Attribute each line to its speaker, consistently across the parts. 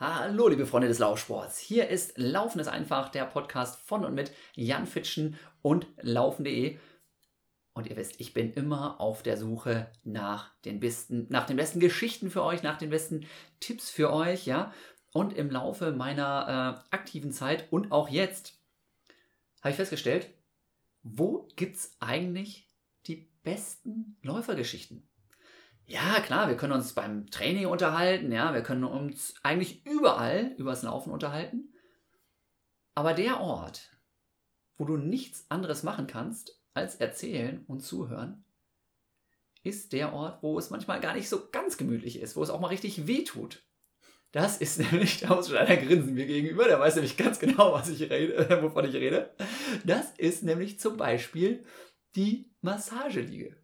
Speaker 1: Hallo, liebe Freunde des Laufsports. Hier ist Laufen ist einfach, der Podcast von und mit Jan Fitschen und Laufen.de. Und ihr wisst, ich bin immer auf der Suche nach den besten, nach den besten Geschichten für euch, nach den besten Tipps für euch, ja. Und im Laufe meiner äh, aktiven Zeit und auch jetzt habe ich festgestellt, wo gibt es eigentlich die besten Läufergeschichten? Ja, klar, wir können uns beim Training unterhalten, ja, wir können uns eigentlich überall übers Laufen unterhalten. Aber der Ort, wo du nichts anderes machen kannst, als erzählen und zuhören, ist der Ort, wo es manchmal gar nicht so ganz gemütlich ist, wo es auch mal richtig weh tut. Das ist nämlich, da muss schon einer grinsen mir gegenüber, der weiß nämlich ganz genau, was ich rede, wovon ich rede. Das ist nämlich zum Beispiel die Massageliege.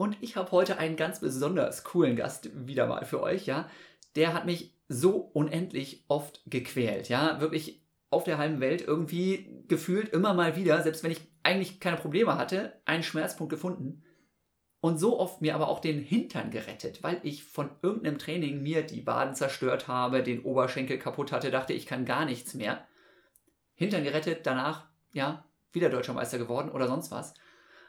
Speaker 1: Und ich habe heute einen ganz besonders coolen Gast wieder mal für euch, ja. Der hat mich so unendlich oft gequält, ja. Wirklich auf der halben Welt irgendwie gefühlt immer mal wieder, selbst wenn ich eigentlich keine Probleme hatte, einen Schmerzpunkt gefunden. Und so oft mir aber auch den Hintern gerettet, weil ich von irgendeinem Training mir die Waden zerstört habe, den Oberschenkel kaputt hatte, dachte, ich kann gar nichts mehr. Hintern gerettet, danach, ja, wieder Deutscher Meister geworden oder sonst was.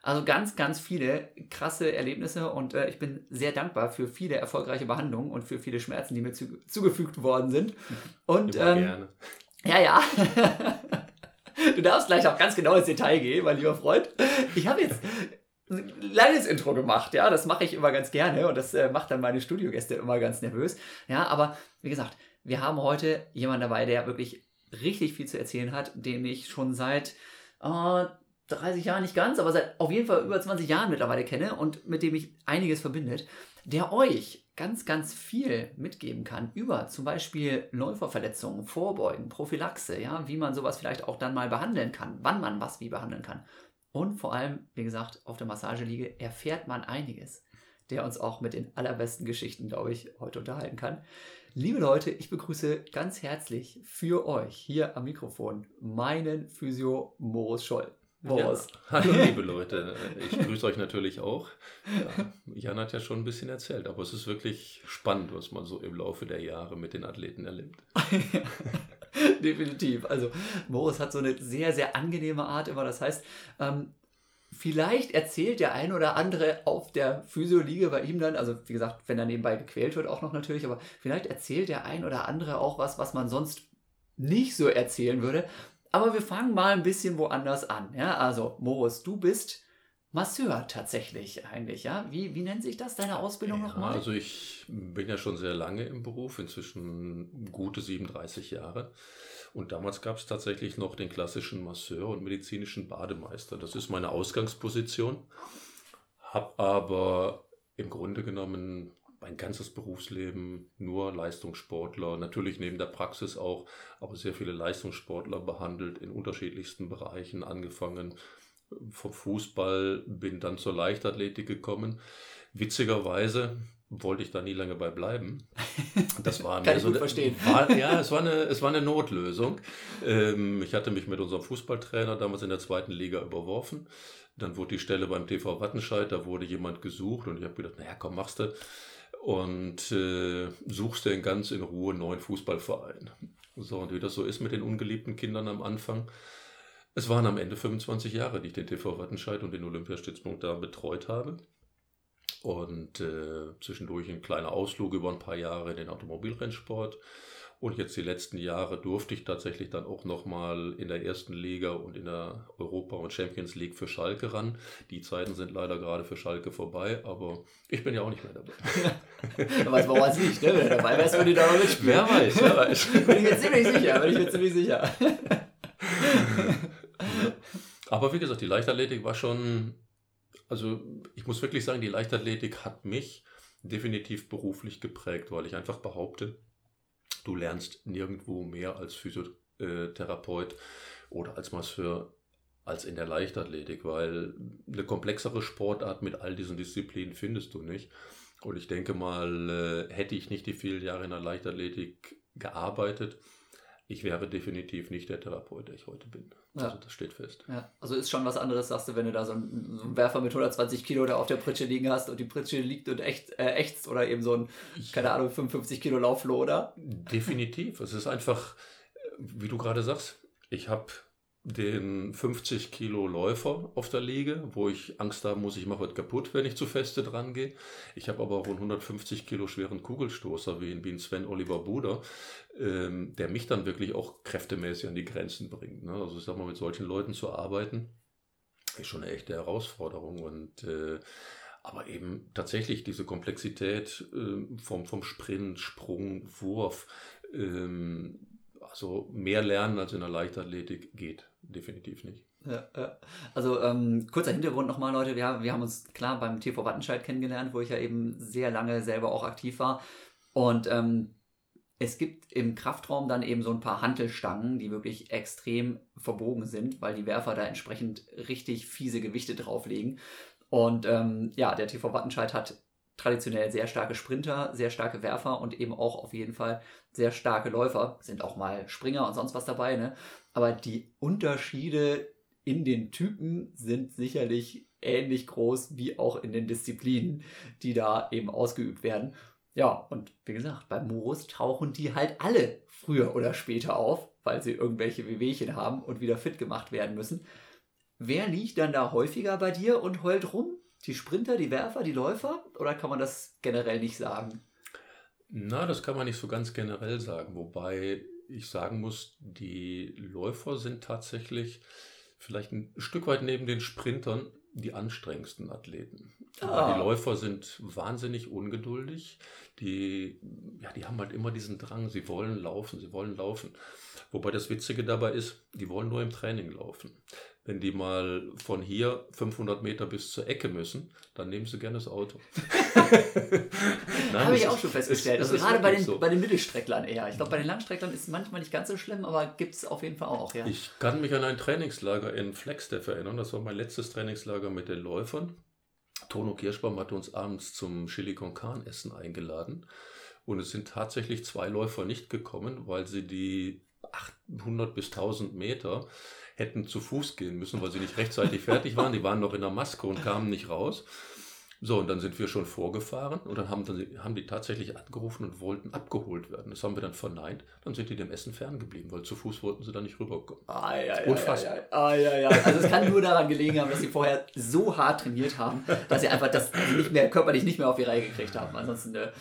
Speaker 1: Also ganz, ganz viele krasse Erlebnisse und äh, ich bin sehr dankbar für viele erfolgreiche Behandlungen und für viele Schmerzen, die mir zu, zugefügt worden sind. Und ähm, gerne. ja, ja. du darfst gleich auch ganz genau ins Detail gehen, mein lieber Freund. Ich habe jetzt ein kleines Intro gemacht, ja, das mache ich immer ganz gerne und das äh, macht dann meine Studiogäste immer ganz nervös. Ja, aber wie gesagt, wir haben heute jemanden dabei, der wirklich richtig viel zu erzählen hat, den ich schon seit äh, 30 Jahren nicht ganz, aber seit auf jeden Fall über 20 Jahren mittlerweile kenne und mit dem ich einiges verbindet, der euch ganz, ganz viel mitgeben kann über zum Beispiel Läuferverletzungen, Vorbeugen, Prophylaxe, ja, wie man sowas vielleicht auch dann mal behandeln kann, wann man was wie behandeln kann. Und vor allem, wie gesagt, auf der Massageliege erfährt man einiges, der uns auch mit den allerbesten Geschichten, glaube ich, heute unterhalten kann. Liebe Leute, ich begrüße ganz herzlich für euch hier am Mikrofon meinen Physio Moritz Scholl.
Speaker 2: Ja. Hallo liebe Leute, ich grüße euch natürlich auch. Ja, Jan hat ja schon ein bisschen erzählt, aber es ist wirklich spannend, was man so im Laufe der Jahre mit den Athleten erlebt.
Speaker 1: Definitiv. Also Moritz hat so eine sehr, sehr angenehme Art immer. Das heißt, ähm, vielleicht erzählt der ein oder andere auf der Physioliege bei ihm dann, also wie gesagt, wenn er nebenbei gequält wird auch noch natürlich, aber vielleicht erzählt der ein oder andere auch was, was man sonst nicht so erzählen würde. Aber wir fangen mal ein bisschen woanders an. Ja, also Moritz, du bist Masseur tatsächlich eigentlich, ja? Wie, wie nennt sich das, deine Ausbildung
Speaker 2: ja,
Speaker 1: nochmal?
Speaker 2: Also ich bin ja schon sehr lange im Beruf, inzwischen gute 37 Jahre. Und damals gab es tatsächlich noch den klassischen Masseur und medizinischen Bademeister. Das ist meine Ausgangsposition. Hab aber im Grunde genommen mein ganzes Berufsleben nur Leistungssportler, natürlich neben der Praxis auch, aber sehr viele Leistungssportler behandelt in unterschiedlichsten Bereichen, angefangen vom Fußball, bin dann zur Leichtathletik gekommen. Witzigerweise wollte ich da nie lange bei bleiben.
Speaker 1: Das war Kann ich so gut verstehen.
Speaker 2: War, ja, es war eine, es war eine Notlösung. Ähm, ich hatte mich mit unserem Fußballtrainer damals in der zweiten Liga überworfen. Dann wurde die Stelle beim TV Wattenscheid, da wurde jemand gesucht und ich habe gedacht, naja, komm, machst du und äh, suchst dir ganz in Ruhe einen neuen Fußballverein. So, und wie das so ist mit den ungeliebten Kindern am Anfang. Es waren am Ende 25 Jahre, die ich den TV Wattenscheid und den Olympiastützpunkt da betreut habe. Und äh, zwischendurch ein kleiner Ausflug über ein paar Jahre in den Automobilrennsport. Und jetzt die letzten Jahre durfte ich tatsächlich dann auch nochmal in der ersten Liga und in der Europa- und Champions League für Schalke ran. Die Zeiten sind leider gerade für Schalke vorbei, aber ich bin ja auch nicht mehr dabei.
Speaker 1: aber weiß, warum es nicht, ne? Wenn du dabei wärst, würde ich da noch mitspielen.
Speaker 2: Wer weiß, wer weiß.
Speaker 1: bin ich mir ziemlich sicher, bin ich mir ziemlich sicher.
Speaker 2: aber wie gesagt, die Leichtathletik war schon, also ich muss wirklich sagen, die Leichtathletik hat mich definitiv beruflich geprägt, weil ich einfach behaupte, Du lernst nirgendwo mehr als Physiotherapeut oder als Masseur als in der Leichtathletik, weil eine komplexere Sportart mit all diesen Disziplinen findest du nicht. Und ich denke mal, äh, hätte ich nicht die vielen Jahre in der Leichtathletik gearbeitet, ich wäre definitiv nicht der Therapeut, der ich heute bin.
Speaker 1: Ja.
Speaker 2: Also das steht fest.
Speaker 1: Ja, also ist schon was anderes, sagst du, wenn du da so einen, so einen Werfer mit 120 Kilo da auf der Pritsche liegen hast und die Pritsche liegt und echt, äh, ächzt oder eben so ein, keine Ahnung, 55 Kilo Lauffloh, oder?
Speaker 2: Definitiv. Es ist einfach, wie du gerade sagst, ich habe den 50 Kilo Läufer auf der Liege, wo ich Angst haben muss, ich mache was kaputt, wenn ich zu feste dran gehe. Ich habe aber auch einen 150 Kilo schweren Kugelstoßer wie ein Sven Oliver Buder, ähm, der mich dann wirklich auch kräftemäßig an die Grenzen bringt. Ne? Also ich sag mal, mit solchen Leuten zu arbeiten, ist schon eine echte Herausforderung und äh, aber eben tatsächlich diese Komplexität äh, vom, vom Sprint, Sprung, Wurf, ähm, also mehr lernen als in der Leichtathletik geht definitiv nicht.
Speaker 1: Ja. Also ähm, kurzer Hintergrund nochmal, Leute. Wir, wir haben uns klar beim TV Wattenscheid kennengelernt, wo ich ja eben sehr lange selber auch aktiv war. Und ähm, es gibt im Kraftraum dann eben so ein paar Hantelstangen, die wirklich extrem verbogen sind, weil die Werfer da entsprechend richtig fiese Gewichte drauflegen. Und ähm, ja, der TV Wattenscheid hat traditionell sehr starke Sprinter, sehr starke Werfer und eben auch auf jeden Fall sehr starke Läufer. Sind auch mal Springer und sonst was dabei, ne? Aber die Unterschiede in den Typen sind sicherlich ähnlich groß wie auch in den Disziplinen, die da eben ausgeübt werden. Ja, und wie gesagt, bei Morus tauchen die halt alle früher oder später auf, weil sie irgendwelche Wehwehchen haben und wieder fit gemacht werden müssen. Wer liegt dann da häufiger bei dir und heult rum? Die Sprinter, die Werfer, die Läufer? Oder kann man das generell nicht sagen?
Speaker 2: Na, das kann man nicht so ganz generell sagen, wobei ich sagen muss, die Läufer sind tatsächlich vielleicht ein Stück weit neben den Sprintern die anstrengendsten Athleten. Ah. Die Läufer sind wahnsinnig ungeduldig. Die, ja, die haben halt immer diesen Drang, sie wollen laufen, sie wollen laufen. Wobei das Witzige dabei ist, die wollen nur im Training laufen. Wenn die mal von hier 500 Meter bis zur Ecke müssen, dann nehmen sie gerne das Auto.
Speaker 1: Habe ich auch schon festgestellt. Ist, also gerade bei den, so. bei den Mittelstrecklern eher. Ich glaube, bei den Langstrecklern ist es manchmal nicht ganz so schlimm, aber gibt es auf jeden Fall auch. Ja.
Speaker 2: Ich kann mich an ein Trainingslager in Flagstaff erinnern. Das war mein letztes Trainingslager mit den Läufern. Tono Kirschbaum hat uns abends zum Chili con Carne Essen eingeladen. Und es sind tatsächlich zwei Läufer nicht gekommen, weil sie die 800 bis 1000 Meter hätten zu Fuß gehen müssen, weil sie nicht rechtzeitig fertig waren. Die waren noch in der Maske und kamen nicht raus. So, und dann sind wir schon vorgefahren und dann haben, dann haben die tatsächlich angerufen und wollten abgeholt werden. Das haben wir dann verneint. Dann sind die dem Essen ferngeblieben, weil zu Fuß wollten sie da nicht rüberkommen.
Speaker 1: Ah, ja, ja, Unfassbar. Ja, ja, ja. Also es kann nur daran gelegen haben, dass sie vorher so hart trainiert haben, dass sie einfach das nicht mehr, körperlich nicht mehr auf die Reihe gekriegt haben. Ansonsten äh,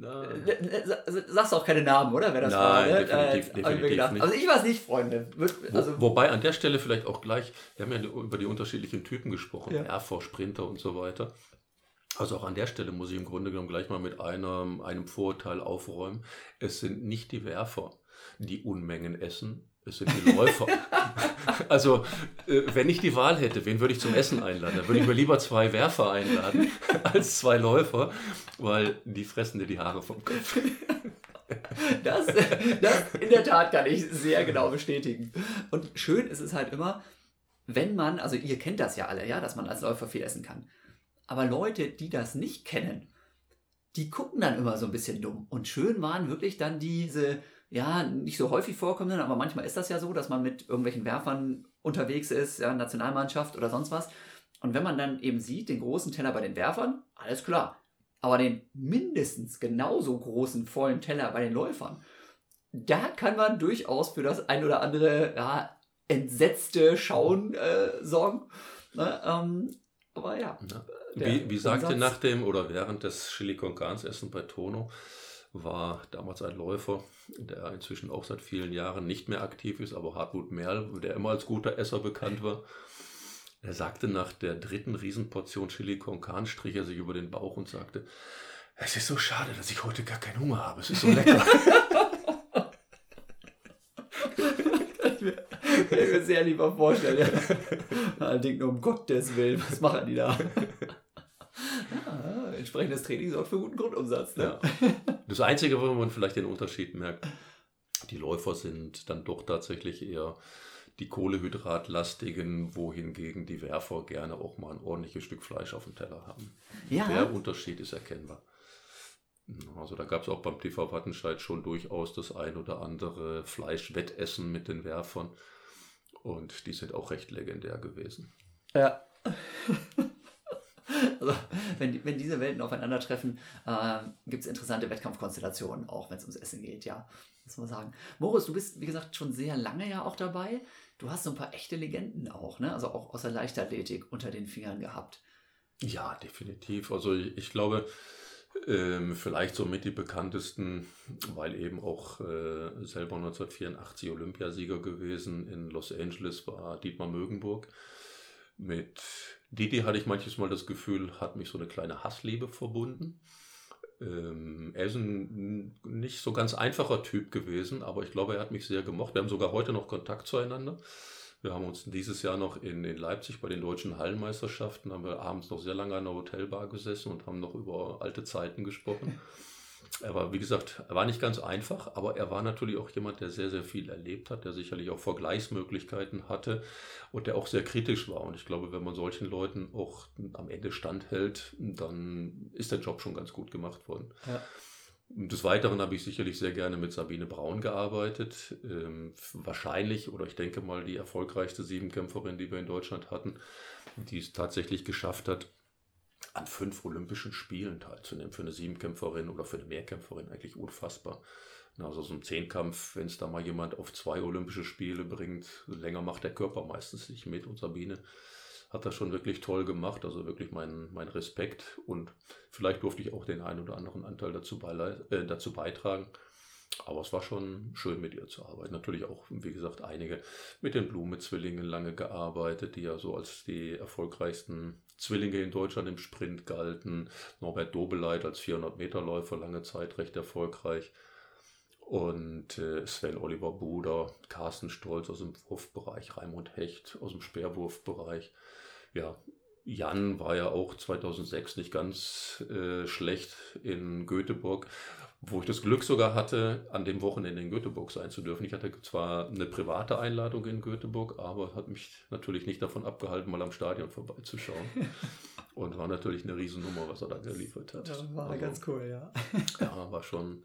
Speaker 1: Nein. Äh, sagst auch keine Namen, oder? Wer das
Speaker 2: Nein,
Speaker 1: war,
Speaker 2: ne? definitiv, äh, definitiv
Speaker 1: nicht. Also ich es nicht, Freunde.
Speaker 2: Also Wo, wobei an der Stelle vielleicht auch gleich, wir haben ja über die unterschiedlichen Typen gesprochen, ja. RV, Sprinter und so weiter. Also auch an der Stelle muss ich im Grunde genommen gleich mal mit einem, einem Vorurteil aufräumen. Es sind nicht die Werfer, die Unmengen essen, es sind die Läufer. also, äh, wenn ich die Wahl hätte, wen würde ich zum Essen einladen? Dann würde ich mir lieber zwei Werfer einladen als zwei Läufer, weil die fressen dir die Haare vom Kopf.
Speaker 1: Das, das in der Tat kann ich sehr genau bestätigen. Und schön ist es halt immer, wenn man, also ihr kennt das ja alle, ja, dass man als Läufer viel essen kann. Aber Leute, die das nicht kennen, die gucken dann immer so ein bisschen dumm. Und schön waren wirklich dann diese ja, nicht so häufig vorkommenden, aber manchmal ist das ja so, dass man mit irgendwelchen Werfern unterwegs ist, ja, Nationalmannschaft oder sonst was. Und wenn man dann eben sieht, den großen Teller bei den Werfern, alles klar. Aber den mindestens genauso großen vollen Teller bei den Läufern, da kann man durchaus für das ein oder andere ja, entsetzte Schauen äh, sorgen. Ne, ähm, aber ja. ja.
Speaker 2: Wie, wie sagte nach dem oder während des Chili con Carnes Essen bei Tono, war damals ein Läufer, der inzwischen auch seit vielen Jahren nicht mehr aktiv ist, aber Hartmut Merl, der immer als guter Esser bekannt war, er sagte nach der dritten Riesenportion Chili con Carne, strich er sich über den Bauch und sagte, es ist so schade, dass ich heute gar keinen Hunger habe, es ist so lecker.
Speaker 1: ich mir sehr lieber vorstellen. Allerdings nur um Gottes Willen, was machen die da? Ja, entsprechendes Training sorgt für guten Grundumsatz. Ne?
Speaker 2: Ja. Das Einzige, wo man vielleicht den Unterschied merkt, die Läufer sind dann doch tatsächlich eher die Kohlehydratlastigen, wohingegen die Werfer gerne auch mal ein ordentliches Stück Fleisch auf dem Teller haben. Ja. Der Unterschied ist erkennbar. Also da gab es auch beim TV Wattenscheid schon durchaus das ein oder andere Fleischwettessen mit den Werfern. Und die sind auch recht legendär gewesen.
Speaker 1: Ja. also, wenn, wenn diese Welten aufeinandertreffen, äh, gibt es interessante Wettkampfkonstellationen, auch wenn es ums Essen geht, ja. Muss man sagen. Moritz, du bist, wie gesagt, schon sehr lange ja auch dabei. Du hast so ein paar echte Legenden auch, ne? Also auch aus der Leichtathletik unter den Fingern gehabt.
Speaker 2: Ja, definitiv. Also ich, glaube, ähm, vielleicht so mit die bekanntesten, weil eben auch äh, selber 1984 Olympiasieger gewesen in Los Angeles war Dietmar Mögenburg. Mit Didi hatte ich manches Mal das Gefühl, hat mich so eine kleine Hassliebe verbunden. Ähm, er ist ein nicht so ganz einfacher Typ gewesen, aber ich glaube, er hat mich sehr gemocht. Wir haben sogar heute noch Kontakt zueinander. Wir haben uns dieses Jahr noch in, in Leipzig bei den deutschen Hallenmeisterschaften, haben wir abends noch sehr lange an der Hotelbar gesessen und haben noch über alte Zeiten gesprochen. Er war, wie gesagt, er war nicht ganz einfach, aber er war natürlich auch jemand, der sehr, sehr viel erlebt hat, der sicherlich auch Vergleichsmöglichkeiten hatte und der auch sehr kritisch war. Und ich glaube, wenn man solchen Leuten auch am Ende standhält, dann ist der Job schon ganz gut gemacht worden. Ja. Des Weiteren habe ich sicherlich sehr gerne mit Sabine Braun gearbeitet. Ähm, wahrscheinlich, oder ich denke mal, die erfolgreichste Siebenkämpferin, die wir in Deutschland hatten, die es tatsächlich geschafft hat, an fünf Olympischen Spielen teilzunehmen. Für eine Siebenkämpferin oder für eine Mehrkämpferin eigentlich unfassbar. Also so ein Zehnkampf, wenn es da mal jemand auf zwei Olympische Spiele bringt, länger macht der Körper meistens nicht mit. Und Sabine hat das schon wirklich toll gemacht. Also wirklich mein, mein Respekt und vielleicht durfte ich auch den einen oder anderen Anteil dazu, äh, dazu beitragen. Aber es war schon schön mit ihr zu arbeiten. Natürlich auch, wie gesagt, einige mit den Blume-Zwillingen lange gearbeitet, die ja so als die erfolgreichsten Zwillinge in Deutschland im Sprint galten. Norbert Dobeleit als 400-Meter-Läufer lange Zeit recht erfolgreich. Und äh, Sven Oliver Buder, Carsten Stolz aus dem Wurfbereich, Raimund Hecht aus dem Speerwurfbereich ja, Jan war ja auch 2006 nicht ganz äh, schlecht in Göteborg, wo ich das Glück sogar hatte, an dem Wochenende in Göteborg sein zu dürfen. Ich hatte zwar eine private Einladung in Göteborg, aber hat mich natürlich nicht davon abgehalten, mal am Stadion vorbeizuschauen. Und war natürlich eine Riesennummer, was er da geliefert hat.
Speaker 1: Ja, war also, ganz cool, ja.
Speaker 2: Ja, war schon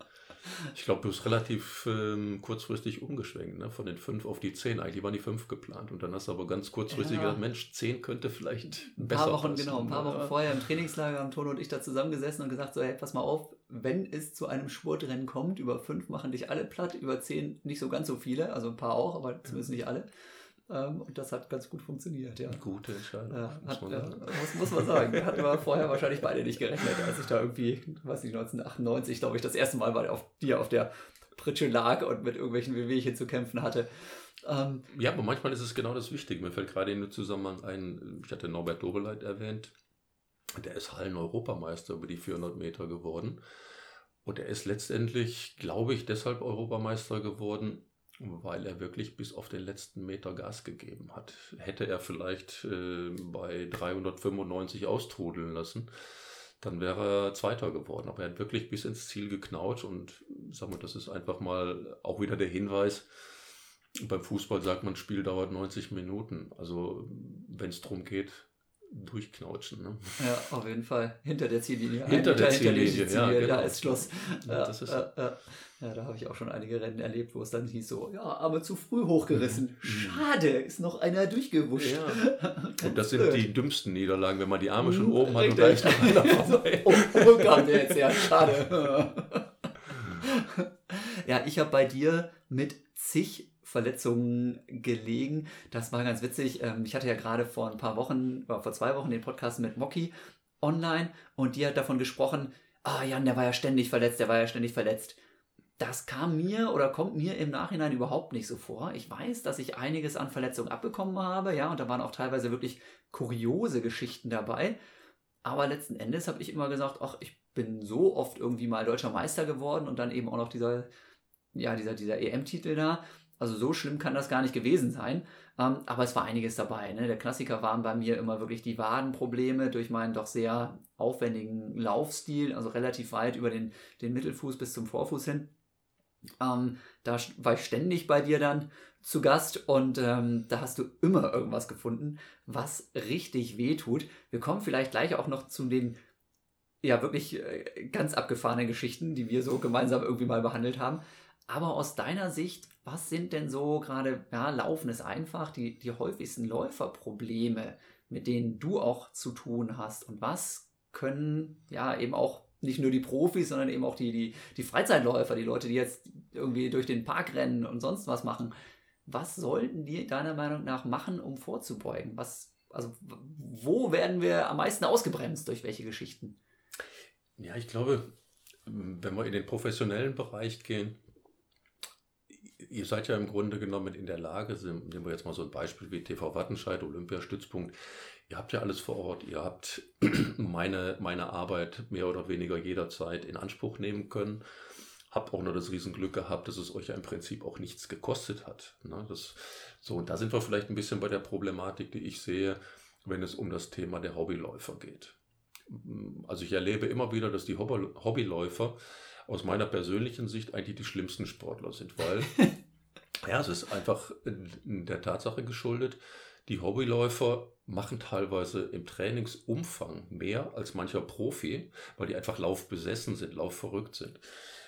Speaker 2: ich glaube, du bist relativ ähm, kurzfristig umgeschwenkt, ne? von den fünf auf die zehn. Eigentlich waren die fünf geplant und dann hast du aber ganz kurzfristig ja. gesagt, Mensch, zehn könnte vielleicht
Speaker 1: ein besser paar Wochen, passen. Genau, ein paar Wochen vorher im Trainingslager haben Tono und ich da zusammengesessen und gesagt, so, hey, pass mal auf, wenn es zu einem Spurtrennen kommt, über fünf machen dich alle platt, über zehn nicht so ganz so viele, also ein paar auch, aber zumindest nicht alle. Ähm, und das hat ganz gut funktioniert, ja.
Speaker 2: Gute Entscheidung.
Speaker 1: Ja, muss, man äh, muss, muss, man sagen. Hatten wir vorher wahrscheinlich beide nicht gerechnet, als ich da irgendwie, weiß nicht, 1998, glaube ich, das erste Mal bei auf, dir auf der Pritsche lag und mit irgendwelchen Wehwehchen zu kämpfen hatte.
Speaker 2: Ähm, ja, aber manchmal ist es genau das Wichtige. Mir fällt gerade in dem Zusammenhang ein, ich hatte Norbert Dobeleit erwähnt, der ist Hallen-Europameister über die 400 Meter geworden. Und er ist letztendlich, glaube ich, deshalb Europameister geworden, weil er wirklich bis auf den letzten Meter Gas gegeben hat. Hätte er vielleicht äh, bei 395 austrudeln lassen, dann wäre er Zweiter geworden. Aber er hat wirklich bis ins Ziel geknaut und sag mal, das ist einfach mal auch wieder der Hinweis. Beim Fußball sagt man, Spiel dauert 90 Minuten. Also wenn es darum geht, durchknautschen. Ne?
Speaker 1: Ja, auf jeden Fall. Hinter der Ziellinie.
Speaker 2: Hinter der Ziellinie, Ziellinie, ja.
Speaker 1: Genau. Da ist Schluss. Ja, das ist ja, ja. ja da habe ich auch schon einige Rennen erlebt, wo es dann hieß so, ja, aber zu früh hochgerissen. Mhm. Schade, ist noch einer durchgewuscht.
Speaker 2: Ja. und das sind die dümmsten Niederlagen, wenn man die Arme schon mhm, oben hat und da ist noch einer
Speaker 1: vorbei. oh, der jetzt her? Schade. ja, ich habe bei dir mit zig Verletzungen gelegen. Das war ganz witzig. Ähm, ich hatte ja gerade vor ein paar Wochen, vor zwei Wochen den Podcast mit Mocky online und die hat davon gesprochen, ah Jan, der war ja ständig verletzt, der war ja ständig verletzt. Das kam mir oder kommt mir im Nachhinein überhaupt nicht so vor. Ich weiß, dass ich einiges an Verletzungen abbekommen habe, ja, und da waren auch teilweise wirklich kuriose Geschichten dabei. Aber letzten Endes habe ich immer gesagt, ach, ich bin so oft irgendwie mal deutscher Meister geworden und dann eben auch noch dieser, ja, dieser, dieser EM-Titel da. Also so schlimm kann das gar nicht gewesen sein. Ähm, aber es war einiges dabei. Ne? Der Klassiker waren bei mir immer wirklich die Wadenprobleme durch meinen doch sehr aufwendigen Laufstil, also relativ weit über den, den Mittelfuß bis zum Vorfuß hin. Ähm, da war ich ständig bei dir dann zu Gast und ähm, da hast du immer irgendwas gefunden, was richtig weh tut. Wir kommen vielleicht gleich auch noch zu den ja wirklich äh, ganz abgefahrene Geschichten, die wir so gemeinsam irgendwie mal behandelt haben. Aber aus deiner Sicht, was sind denn so gerade, ja, Laufen ist einfach, die, die häufigsten Läuferprobleme, mit denen du auch zu tun hast? Und was können ja eben auch nicht nur die Profis, sondern eben auch die, die, die Freizeitläufer, die Leute, die jetzt irgendwie durch den Park rennen und sonst was machen. Was sollten die deiner Meinung nach machen, um vorzubeugen? Was, also, wo werden wir am meisten ausgebremst durch welche Geschichten?
Speaker 2: Ja, ich glaube, wenn wir in den professionellen Bereich gehen, ihr seid ja im Grunde genommen in der Lage, nehmen wir jetzt mal so ein Beispiel wie TV Wattenscheid, Olympiastützpunkt, ihr habt ja alles vor Ort, ihr habt meine, meine Arbeit mehr oder weniger jederzeit in Anspruch nehmen können. Habt auch noch das Riesenglück gehabt, dass es euch ja im Prinzip auch nichts gekostet hat. Ne? Das, so, und da sind wir vielleicht ein bisschen bei der Problematik, die ich sehe, wenn es um das Thema der Hobbyläufer geht. Also ich erlebe immer wieder, dass die Hobbyläufer aus meiner persönlichen Sicht eigentlich die schlimmsten Sportler sind, weil ja, es ist einfach der Tatsache geschuldet, die Hobbyläufer machen teilweise im Trainingsumfang mehr als mancher Profi, weil die einfach laufbesessen sind, laufverrückt sind.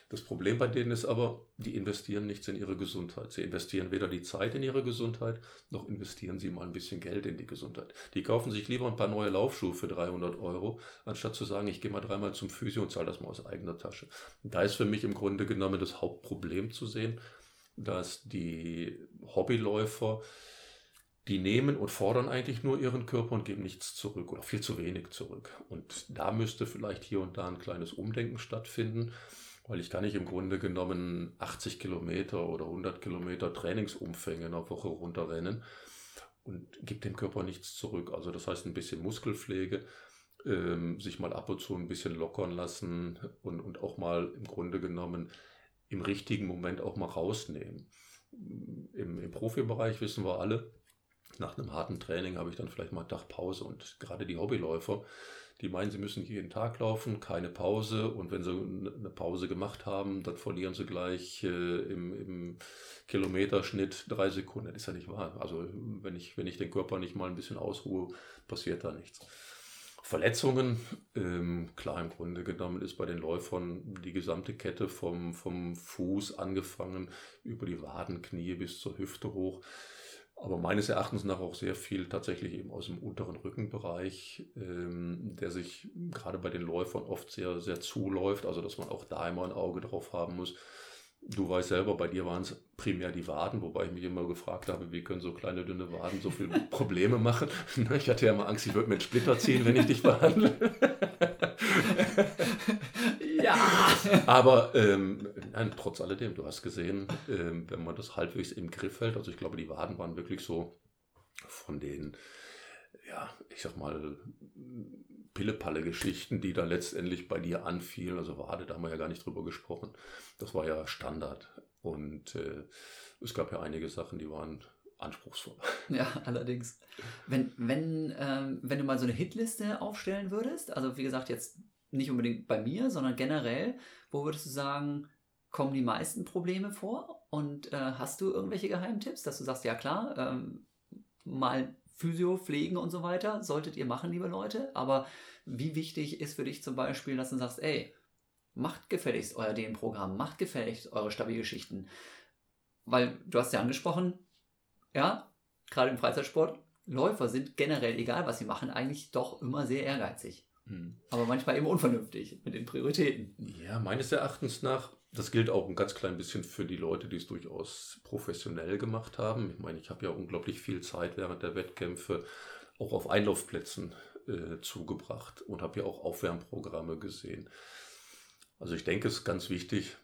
Speaker 2: Das Problem bei denen ist aber, die investieren nichts in ihre Gesundheit. Sie investieren weder die Zeit in ihre Gesundheit, noch investieren sie mal ein bisschen Geld in die Gesundheit. Die kaufen sich lieber ein paar neue Laufschuhe für 300 Euro, anstatt zu sagen, ich gehe mal dreimal zum Physio und zahle das mal aus eigener Tasche. da ist für mich im Grunde genommen das Hauptproblem zu sehen, dass die Hobbyläufer die nehmen und fordern eigentlich nur ihren Körper und geben nichts zurück oder viel zu wenig zurück. Und da müsste vielleicht hier und da ein kleines Umdenken stattfinden, weil ich kann nicht im Grunde genommen 80 Kilometer oder 100 Kilometer Trainingsumfänge in einer Woche runterrennen und gebe dem Körper nichts zurück. Also das heißt ein bisschen Muskelpflege, ähm, sich mal ab und zu ein bisschen lockern lassen und, und auch mal im Grunde genommen im richtigen Moment auch mal rausnehmen. Im, im Profibereich wissen wir alle, nach einem harten Training habe ich dann vielleicht mal einen Tag Pause und gerade die Hobbyläufer, die meinen, sie müssen jeden Tag laufen, keine Pause und wenn sie eine Pause gemacht haben, dann verlieren sie gleich äh, im, im, Kilometerschnitt drei Sekunden. Das ist ja nicht wahr. Also wenn ich, wenn ich den Körper nicht mal ein bisschen ausruhe, passiert da nichts. Verletzungen, ähm, klar im Grunde genommen ist bei den Läufern die gesamte Kette vom, vom Fuß angefangen über die Waden, Knie bis zur Hüfte hoch aber meines Erachtens nach auch sehr viel tatsächlich eben aus dem unteren Rückenbereich, ähm, der sich gerade bei den Läufern oft sehr, sehr zuläuft, also dass man auch da immer ein Auge drauf haben muss. Du weißt selber, bei dir waren es primär die Waden, wobei ich mich immer gefragt habe, wie können so kleine, dünne Waden so viele Probleme machen. Ich hatte ja immer Angst, ich würde mir einen Splitter ziehen, wenn ich dich behandle. Aber ähm, nein, trotz alledem, du hast gesehen, ähm, wenn man das halbwegs im Griff hält, also ich glaube, die Waden waren wirklich so von den, ja, ich sag mal, Pillepalle-Geschichten, die da letztendlich bei dir anfielen. Also Wade, da haben wir ja gar nicht drüber gesprochen. Das war ja Standard. Und äh, es gab ja einige Sachen, die waren anspruchsvoll.
Speaker 1: Ja, allerdings. Wenn, wenn, ähm, wenn du mal so eine Hitliste aufstellen würdest, also wie gesagt, jetzt nicht unbedingt bei mir, sondern generell, wo würdest du sagen, kommen die meisten Probleme vor? Und äh, hast du irgendwelche Geheimtipps, dass du sagst, ja klar, ähm, mal Physio, Pflegen und so weiter, solltet ihr machen, liebe Leute. Aber wie wichtig ist für dich zum Beispiel, dass du sagst, ey, macht gefälligst euer DM-Programm, macht gefälligst eure Stabilgeschichten. Weil du hast ja angesprochen, ja, gerade im Freizeitsport, Läufer sind generell, egal was sie machen, eigentlich doch immer sehr ehrgeizig. Mhm. Aber manchmal eben unvernünftig mit den Prioritäten.
Speaker 2: Ja, meines Erachtens nach, das gilt auch ein ganz klein bisschen für die Leute, die es durchaus professionell gemacht haben. Ich meine, ich habe ja unglaublich viel Zeit während der Wettkämpfe auch auf Einlaufplätzen äh, zugebracht und habe ja auch Aufwärmprogramme gesehen. Also ich denke, es ist ganz wichtig,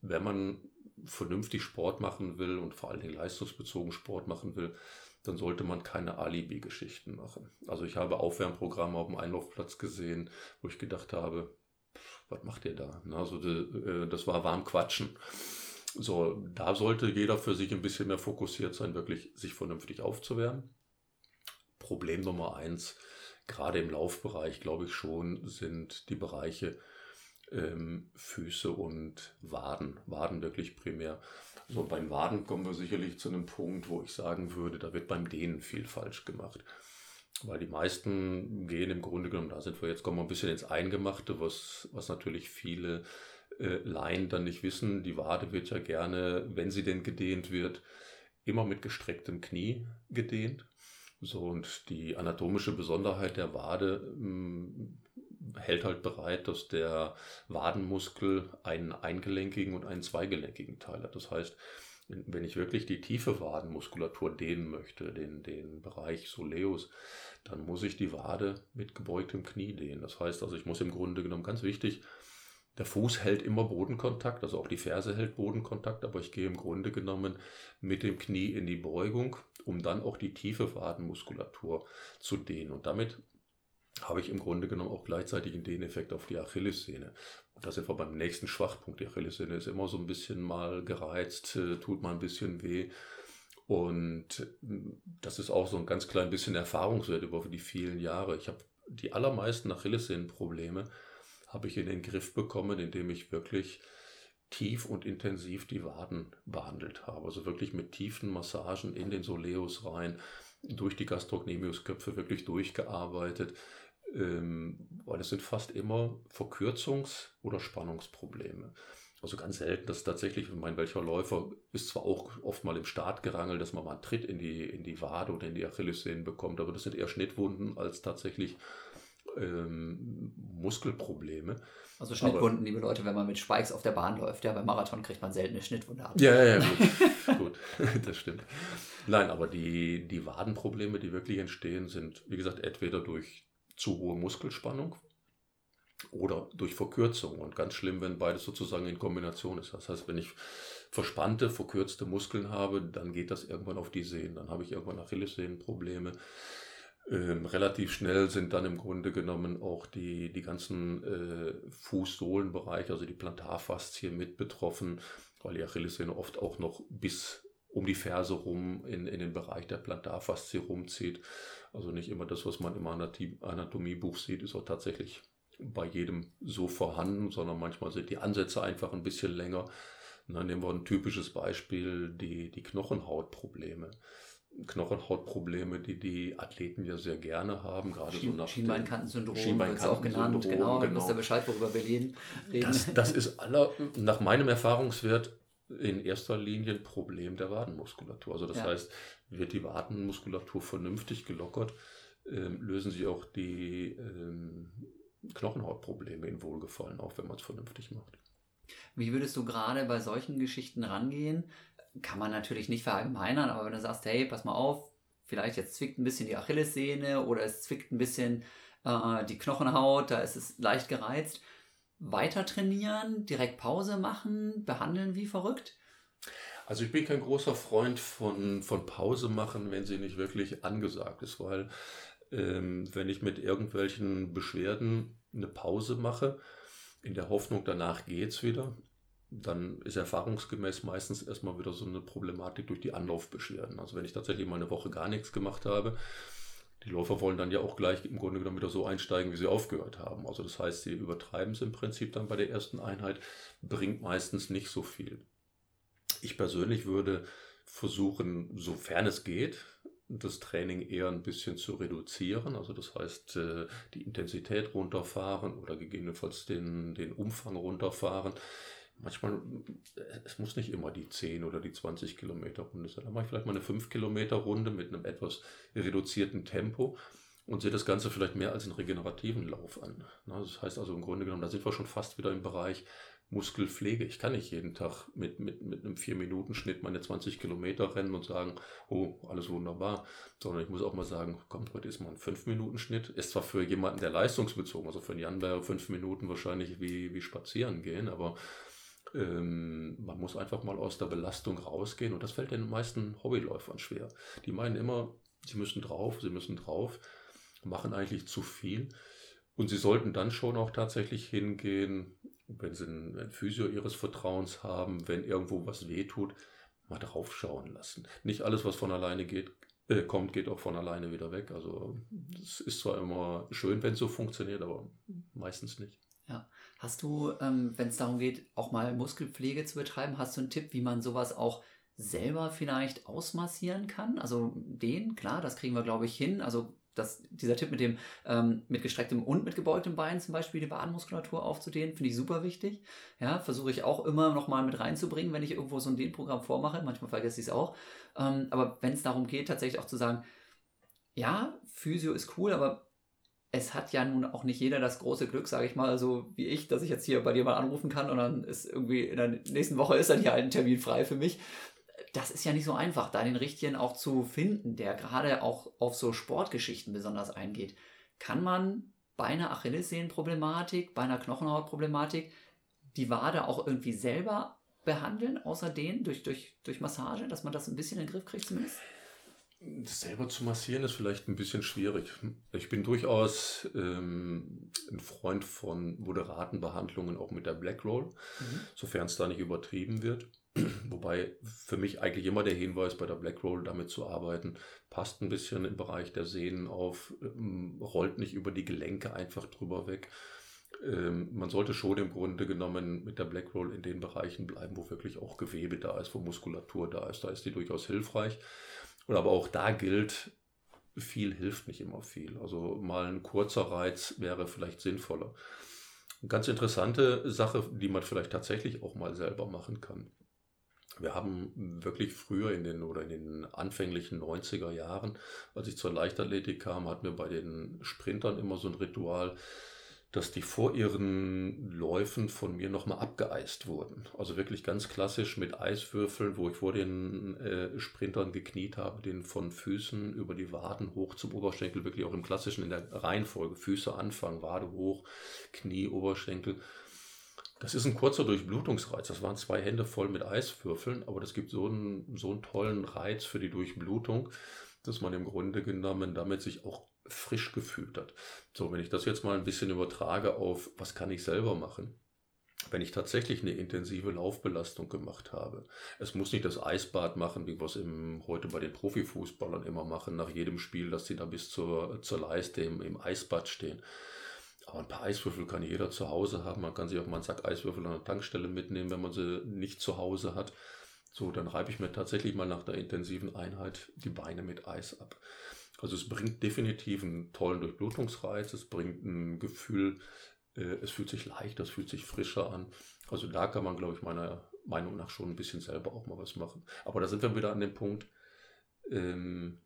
Speaker 2: wenn man vernünftig Sport machen will und vor allen Dingen leistungsbezogen Sport machen will, dann sollte man keine Alibi-Geschichten machen. Also ich habe Aufwärmprogramme auf dem Einlaufplatz gesehen, wo ich gedacht habe, was macht ihr da? Also äh, das war warm Quatschen. So, da sollte jeder für sich ein bisschen mehr fokussiert sein, wirklich sich vernünftig aufzuwärmen. Problem Nummer eins, gerade im Laufbereich, glaube ich schon, sind die Bereiche ähm, Füße und Waden. Waden wirklich primär. So beim Waden kommen wir sicherlich zu einem Punkt, wo ich sagen würde, da wird beim Dehnen viel falsch gemacht. Weil die meisten gehen im Grunde genommen, da sind wir jetzt, kommen wir ein bisschen ins Eingemachte, was, was natürlich viele äh, Laien dann nicht wissen. Die Wade wird ja gerne, wenn sie denn gedehnt wird, immer mit gestrecktem Knie gedehnt. So, und die anatomische Besonderheit der Wade mh, hm, hält halt bereit, dass der Wadenmuskel einen eingelenkigen und einen zweigelenkigen Teil hat. Das heißt, wenn ich wirklich die tiefe Wadenmuskulatur dehnen möchte, den, den Bereich Soleus, dann muss ich die Wade mit gebeugtem Knie dehnen. Das heißt also, ich muss im Grunde genommen ganz wichtig, der Fuß hält immer Bodenkontakt, also auch die Ferse hält Bodenkontakt, aber ich gehe im Grunde genommen mit dem Knie in die Beugung, um dann auch die tiefe Wadenmuskulatur zu dehnen. Und damit habe ich im Grunde genommen auch gleichzeitig einen Dehneffekt auf die Achillessehne. Und da sind wir beim nächsten Schwachpunkt. Die Achillessehne ist immer so ein bisschen mal gereizt, äh, tut mal ein bisschen weh. Und mm, das ist auch so ein ganz klein bisschen Erfahrungswert über die vielen Jahre. Ich habe die allermeisten Achillessehnenprobleme habe ich in den Griff bekommen, indem ich wirklich tief und intensiv die Waden behandelt habe. Also wirklich mit tiefen Massagen in den Soleus rein, durch die Gastrocnemiusköpfe wirklich durchgearbeitet, weil es sind fast immer Verkürzungs- oder Spannungsprobleme. Also ganz selten, dass tatsächlich, ich meine, welcher Läufer ist zwar auch oft mal im Start gerangelt, dass man mal einen Tritt in die, in die Wade oder in die Achillessehnen bekommt, aber das sind eher Schnittwunden als tatsächlich ähm, Muskelprobleme.
Speaker 1: Also Schnittwunden, liebe Leute, wenn man mit Spikes auf der Bahn läuft. Ja, beim Marathon kriegt man selten eine Schnittwunde
Speaker 2: ab. Ja, ja, gut. gut, das stimmt. Nein, aber die, die Wadenprobleme, die wirklich entstehen, sind, wie gesagt, entweder durch zu hohe Muskelspannung oder durch Verkürzung. Und ganz schlimm, wenn beides sozusagen in Kombination ist. Das heißt, wenn ich verspannte, verkürzte Muskeln habe, dann geht das irgendwann auf die Sehnen. Dann habe ich irgendwann Achillessehnenprobleme. Ähm, relativ schnell sind dann im Grunde genommen auch die, die ganzen äh, Fußsohlenbereiche, also die Plantarfaszien mit betroffen, weil die Achillessehne oft auch noch bis um die Ferse rum in, in den Bereich der Plantarfaszie rumzieht. Also nicht immer das, was man im Anatomiebuch sieht, ist auch tatsächlich bei jedem so vorhanden, sondern manchmal sind die Ansätze einfach ein bisschen länger. Und dann nehmen wir ein typisches Beispiel, die, die Knochenhautprobleme. Knochenhautprobleme, die die Athleten ja sehr gerne haben, gerade
Speaker 1: Schien,
Speaker 2: so nach
Speaker 1: Schienbeinkantensyndrom, Schienbeinkanten auch genannt, genau, genau. wisst ihr Bescheid, worüber wir reden.
Speaker 2: Das, das ist aller, nach meinem Erfahrungswert in erster Linie ein Problem der Wadenmuskulatur. Also das ja. heißt, wird die Wadenmuskulatur vernünftig gelockert, ähm, lösen sich auch die ähm, Knochenhautprobleme in Wohlgefallen auf, wenn man es vernünftig macht.
Speaker 1: Wie würdest du gerade bei solchen Geschichten rangehen? kann man natürlich nicht verallgemeinern, aber wenn du sagst, hey, pass mal auf, vielleicht jetzt zwickt ein bisschen die Achillessehne oder es zwickt ein bisschen äh, die Knochenhaut, da ist es leicht gereizt, weiter trainieren, direkt Pause machen, behandeln wie verrückt?
Speaker 2: Also ich bin kein großer Freund von, von Pause machen, wenn sie nicht wirklich angesagt ist, weil ähm, wenn ich mit irgendwelchen Beschwerden eine Pause mache, in der Hoffnung, danach geht es wieder, dann ist erfahrungsgemäß meistens erstmal wieder so eine Problematik durch die Anlaufbeschwerden. Also wenn ich tatsächlich mal eine Woche gar nichts gemacht habe, die Läufer wollen dann ja auch gleich im Grunde genommen wieder so einsteigen, wie sie aufgehört haben. Also das heißt, sie übertreiben es im Prinzip dann bei der ersten Einheit, bringt meistens nicht so viel. Ich persönlich würde versuchen, sofern es geht, das Training eher ein bisschen zu reduzieren. Also das heißt, äh, die Intensität runterfahren oder gegebenenfalls den, den Umfang runterfahren manchmal, es muss nicht immer die 10 oder die 20 Kilometer Runde sein. Dann mache ich vielleicht mal eine 5 Kilometer Runde mit einem etwas reduzierten Tempo und sehe das Ganze vielleicht mehr als einen regenerativen Lauf an. Das heißt also im Grunde genommen, da sind wir schon fast wieder im Bereich Muskelpflege. Ich kann nicht jeden Tag mit, mit, mit einem 4-Minuten-Schnitt meine 20 Kilometer rennen und sagen, oh, alles wunderbar, sondern ich muss auch mal sagen, komm, heute ist mal ein 5-Minuten-Schnitt. Ist zwar für jemanden, der leistungsbezogen, also für einen Jan wäre 5 Minuten wahrscheinlich wie, wie spazieren gehen, aber ähm, man muss einfach mal aus der Belastung rausgehen und das fällt den meisten Hobbyläufern schwer. Die meinen immer, sie müssen drauf, sie müssen drauf, machen eigentlich zu viel und sie sollten dann schon auch tatsächlich hingehen, wenn sie ein Physio ihres Vertrauens haben, wenn irgendwo was wehtut, mal draufschauen lassen. Nicht alles, was von alleine geht, äh, kommt, geht auch von alleine wieder weg. Also es ist zwar immer schön, wenn es so funktioniert, aber meistens nicht.
Speaker 1: Hast du, ähm, wenn es darum geht, auch mal Muskelpflege zu betreiben, hast du einen Tipp, wie man sowas auch selber vielleicht ausmassieren kann? Also den, klar, das kriegen wir, glaube ich, hin. Also das, dieser Tipp mit dem ähm, mit gestrecktem und mit gebeugtem Bein zum Beispiel die Wadenmuskulatur aufzudehnen, finde ich super wichtig. Ja, versuche ich auch immer noch mal mit reinzubringen, wenn ich irgendwo so ein Dehnprogramm vormache. Manchmal vergesse ich es auch. Ähm, aber wenn es darum geht, tatsächlich auch zu sagen, ja, Physio ist cool, aber es hat ja nun auch nicht jeder das große Glück, sage ich mal, so wie ich, dass ich jetzt hier bei dir mal anrufen kann und dann ist irgendwie in der nächsten Woche ist dann hier ein Termin frei für mich. Das ist ja nicht so einfach, da den richtigen auch zu finden, der gerade auch auf so Sportgeschichten besonders eingeht. Kann man bei einer Achillessehnenproblematik, bei einer Knochenhautproblematik die Wade auch irgendwie selber behandeln, außer den durch, durch, durch Massage, dass man das ein bisschen in den Griff kriegt zumindest?
Speaker 2: Selber zu massieren ist vielleicht ein bisschen schwierig. Ich bin durchaus ähm, ein Freund von moderaten Behandlungen, auch mit der Black Roll, mhm. sofern es da nicht übertrieben wird. Wobei für mich eigentlich immer der Hinweis bei der Black Roll damit zu arbeiten, passt ein bisschen im Bereich der Sehnen auf, ähm, rollt nicht über die Gelenke einfach drüber weg. Ähm, man sollte schon im Grunde genommen mit der Black Roll in den Bereichen bleiben, wo wirklich auch Gewebe da ist, wo Muskulatur da ist. Da ist die durchaus hilfreich. Und aber auch da gilt, viel hilft nicht immer viel. Also mal ein kurzer Reiz wäre vielleicht sinnvoller. Eine ganz interessante Sache, die man vielleicht tatsächlich auch mal selber machen kann. Wir haben wirklich früher in den oder in den anfänglichen 90er Jahren, als ich zur Leichtathletik kam, hatten wir bei den Sprintern immer so ein Ritual, dass die vor ihren Läufen von mir nochmal abgeeist wurden. Also wirklich ganz klassisch mit Eiswürfeln, wo ich vor den äh, Sprintern gekniet habe, den von Füßen über die Waden hoch zum Oberschenkel, wirklich auch im klassischen in der Reihenfolge. Füße anfangen, Wade hoch, Knie, Oberschenkel. Das ist ein kurzer Durchblutungsreiz. Das waren zwei Hände voll mit Eiswürfeln, aber das gibt so einen, so einen tollen Reiz für die Durchblutung, dass man im Grunde genommen damit sich auch frisch gefühlt hat. So, wenn ich das jetzt mal ein bisschen übertrage auf, was kann ich selber machen? Wenn ich tatsächlich eine intensive Laufbelastung gemacht habe, es muss nicht das Eisbad machen, wie wir es im, heute bei den Profifußballern immer machen, nach jedem Spiel, dass sie da bis zur, zur Leiste im, im Eisbad stehen. Aber ein paar Eiswürfel kann jeder zu Hause haben. Man kann sich auch mal einen Sack Eiswürfel an der Tankstelle mitnehmen, wenn man sie nicht zu Hause hat. So, dann reibe ich mir tatsächlich mal nach der intensiven Einheit die Beine mit Eis ab. Also es bringt definitiv einen tollen Durchblutungsreiz, es bringt ein Gefühl, äh, es fühlt sich leichter, es fühlt sich frischer an. Also da kann man, glaube ich, meiner Meinung nach schon ein bisschen selber auch mal was machen. Aber da sind wir wieder an dem Punkt, ähm,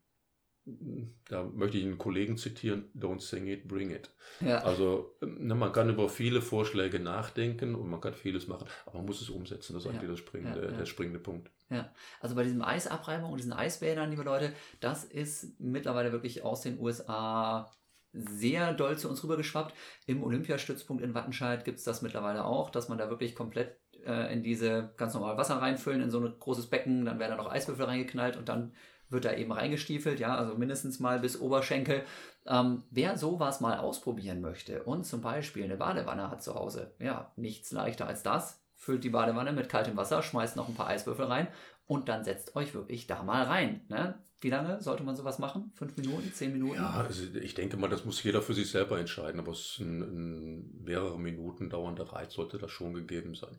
Speaker 2: da möchte ich einen Kollegen zitieren, don't sing it, bring it. Ja. Also ne, man kann über viele Vorschläge nachdenken und man kann vieles machen, aber man muss es umsetzen. Das ist ja. eigentlich der springende, ja, der springende Punkt.
Speaker 1: Ja, also bei diesem Eisabreibung und diesen Eisbädern, liebe Leute, das ist mittlerweile wirklich aus den USA sehr doll zu uns rübergeschwappt. Im Olympiastützpunkt in Wattenscheid gibt es das mittlerweile auch, dass man da wirklich komplett äh, in diese ganz normal Wasser reinfüllen, in so ein großes Becken, dann werden da noch Eiswürfel reingeknallt und dann wird da eben reingestiefelt, ja, also mindestens mal bis Oberschenkel. Ähm, wer sowas mal ausprobieren möchte und zum Beispiel eine Badewanne hat zu Hause, ja, nichts leichter als das. Füllt die Badewanne mit kaltem Wasser, schmeißt noch ein paar Eiswürfel rein und dann setzt euch wirklich da mal rein. Ne? Wie lange sollte man sowas machen? Fünf Minuten, zehn Minuten?
Speaker 2: Ja, also ich denke mal, das muss jeder für sich selber entscheiden, aber es ein, ein mehrere Minuten dauernder Reiz sollte das schon gegeben sein.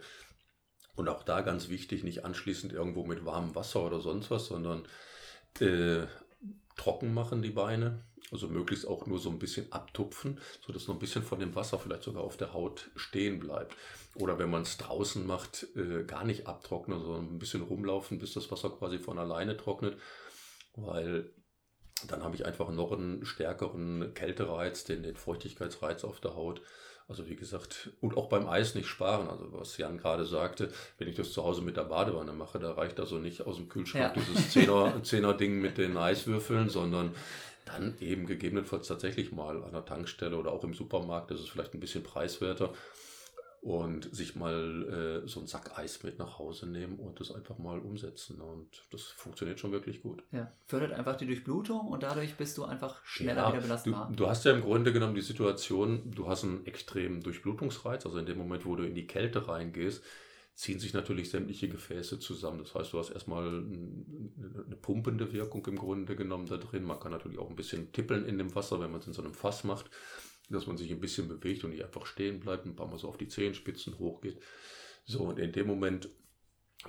Speaker 2: Und auch da ganz wichtig, nicht anschließend irgendwo mit warmem Wasser oder sonst was, sondern äh, trocken machen, die Beine. Also möglichst auch nur so ein bisschen abtupfen, sodass noch ein bisschen von dem Wasser vielleicht sogar auf der Haut stehen bleibt. Oder wenn man es draußen macht, äh, gar nicht abtrocknen, sondern ein bisschen rumlaufen, bis das Wasser quasi von alleine trocknet. Weil dann habe ich einfach noch einen stärkeren Kältereiz, den, den Feuchtigkeitsreiz auf der Haut. Also wie gesagt, und auch beim Eis nicht sparen. Also was Jan gerade sagte, wenn ich das zu Hause mit der Badewanne mache, da reicht also nicht aus dem Kühlschrank ja. dieses Zehner, Zehner-Ding mit den Eiswürfeln, sondern dann eben gegebenenfalls tatsächlich mal an der Tankstelle oder auch im Supermarkt, das ist vielleicht ein bisschen preiswerter, und sich mal äh, so einen Sack Eis mit nach Hause nehmen und das einfach mal umsetzen. Und das funktioniert schon wirklich gut.
Speaker 1: Ja, fördert einfach die Durchblutung und dadurch bist du einfach schneller ja, wieder belastbar.
Speaker 2: Du, du, hast ja im Grunde genommen die Situation, du hast einen extremen Durchblutungsreiz, also in dem Moment, wo du in die Kälte reingehst, ziehen sich natürlich sämtliche Gefäße zusammen. Das heißt, du hast erstmal eine pumpende Wirkung im Grunde genommen da drin. Man kann natürlich auch ein bisschen tippeln in dem Wasser, wenn man es in so einem Fass macht dass man sich ein bisschen bewegt und nicht einfach stehen bleibt, ein paar Mal so auf die Zehenspitzen hochgeht. So, und in dem Moment,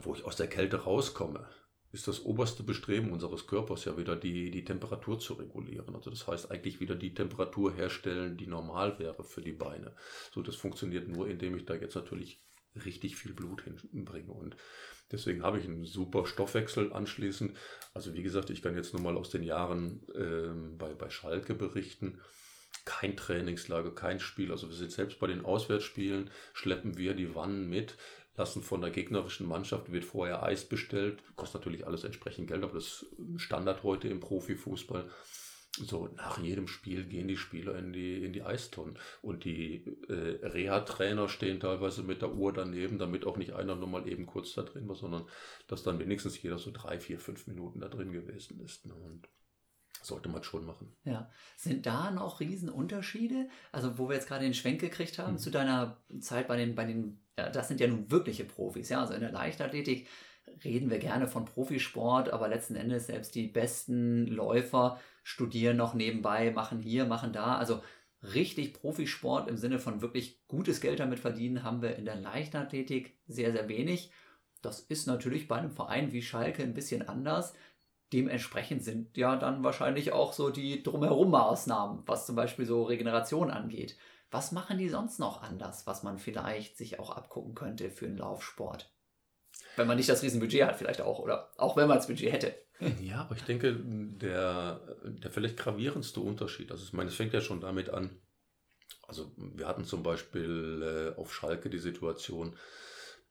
Speaker 2: wo ich aus der Kälte rauskomme, ist das oberste Bestreben unseres Körpers ja wieder die, die Temperatur zu regulieren. Also das heißt eigentlich wieder die Temperatur herstellen, die normal wäre für die Beine. So, das funktioniert nur, indem ich da jetzt natürlich richtig viel Blut hinbringe. Und deswegen habe ich einen super Stoffwechsel anschließend. Also wie gesagt, ich kann jetzt nur mal aus den Jahren ähm, bei, bei Schalke berichten. Kein Trainingslager, kein Spiel. Also wir sind selbst bei den Auswärtsspielen, schleppen wir die Wannen mit lassen von der gegnerischen Mannschaft, wird vorher Eis bestellt, kostet natürlich alles entsprechend Geld, aber das ist Standard heute im Profifußball. So, nach jedem Spiel gehen die Spieler in die, in die Eistonnen. Und die äh, Reha-Trainer stehen teilweise mit der Uhr daneben, damit auch nicht einer nur mal eben kurz da drin war, sondern dass dann wenigstens jeder so drei, vier, fünf Minuten da drin gewesen ist. Ne? Und sollte man schon machen.
Speaker 1: Ja. Sind da noch Riesenunterschiede? Also, wo wir jetzt gerade den Schwenk gekriegt haben, mhm. zu deiner Zeit bei den, bei den, ja, das sind ja nun wirkliche Profis, ja. Also in der Leichtathletik reden wir gerne von Profisport, aber letzten Endes selbst die besten Läufer studieren noch nebenbei, machen hier, machen da. Also richtig Profisport im Sinne von wirklich gutes Geld damit verdienen, haben wir in der Leichtathletik sehr, sehr wenig. Das ist natürlich bei einem Verein wie Schalke ein bisschen anders dementsprechend sind ja dann wahrscheinlich auch so die drumherum Maßnahmen, was zum Beispiel so Regeneration angeht. Was machen die sonst noch anders, was man vielleicht sich auch abgucken könnte für einen Laufsport? Wenn man nicht das Riesenbudget hat, vielleicht auch, oder auch wenn man das Budget hätte.
Speaker 2: Ja, aber ich denke, der, der vielleicht gravierendste Unterschied, also ich meine, es fängt ja schon damit an, also wir hatten zum Beispiel äh, auf Schalke die Situation,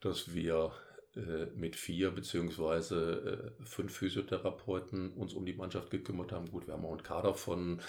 Speaker 2: dass wir äh, mit vier beziehungsweise äh, fünf Physiotherapeuten uns um die Mannschaft gekümmert haben. Gut, wir haben auch einen Kader von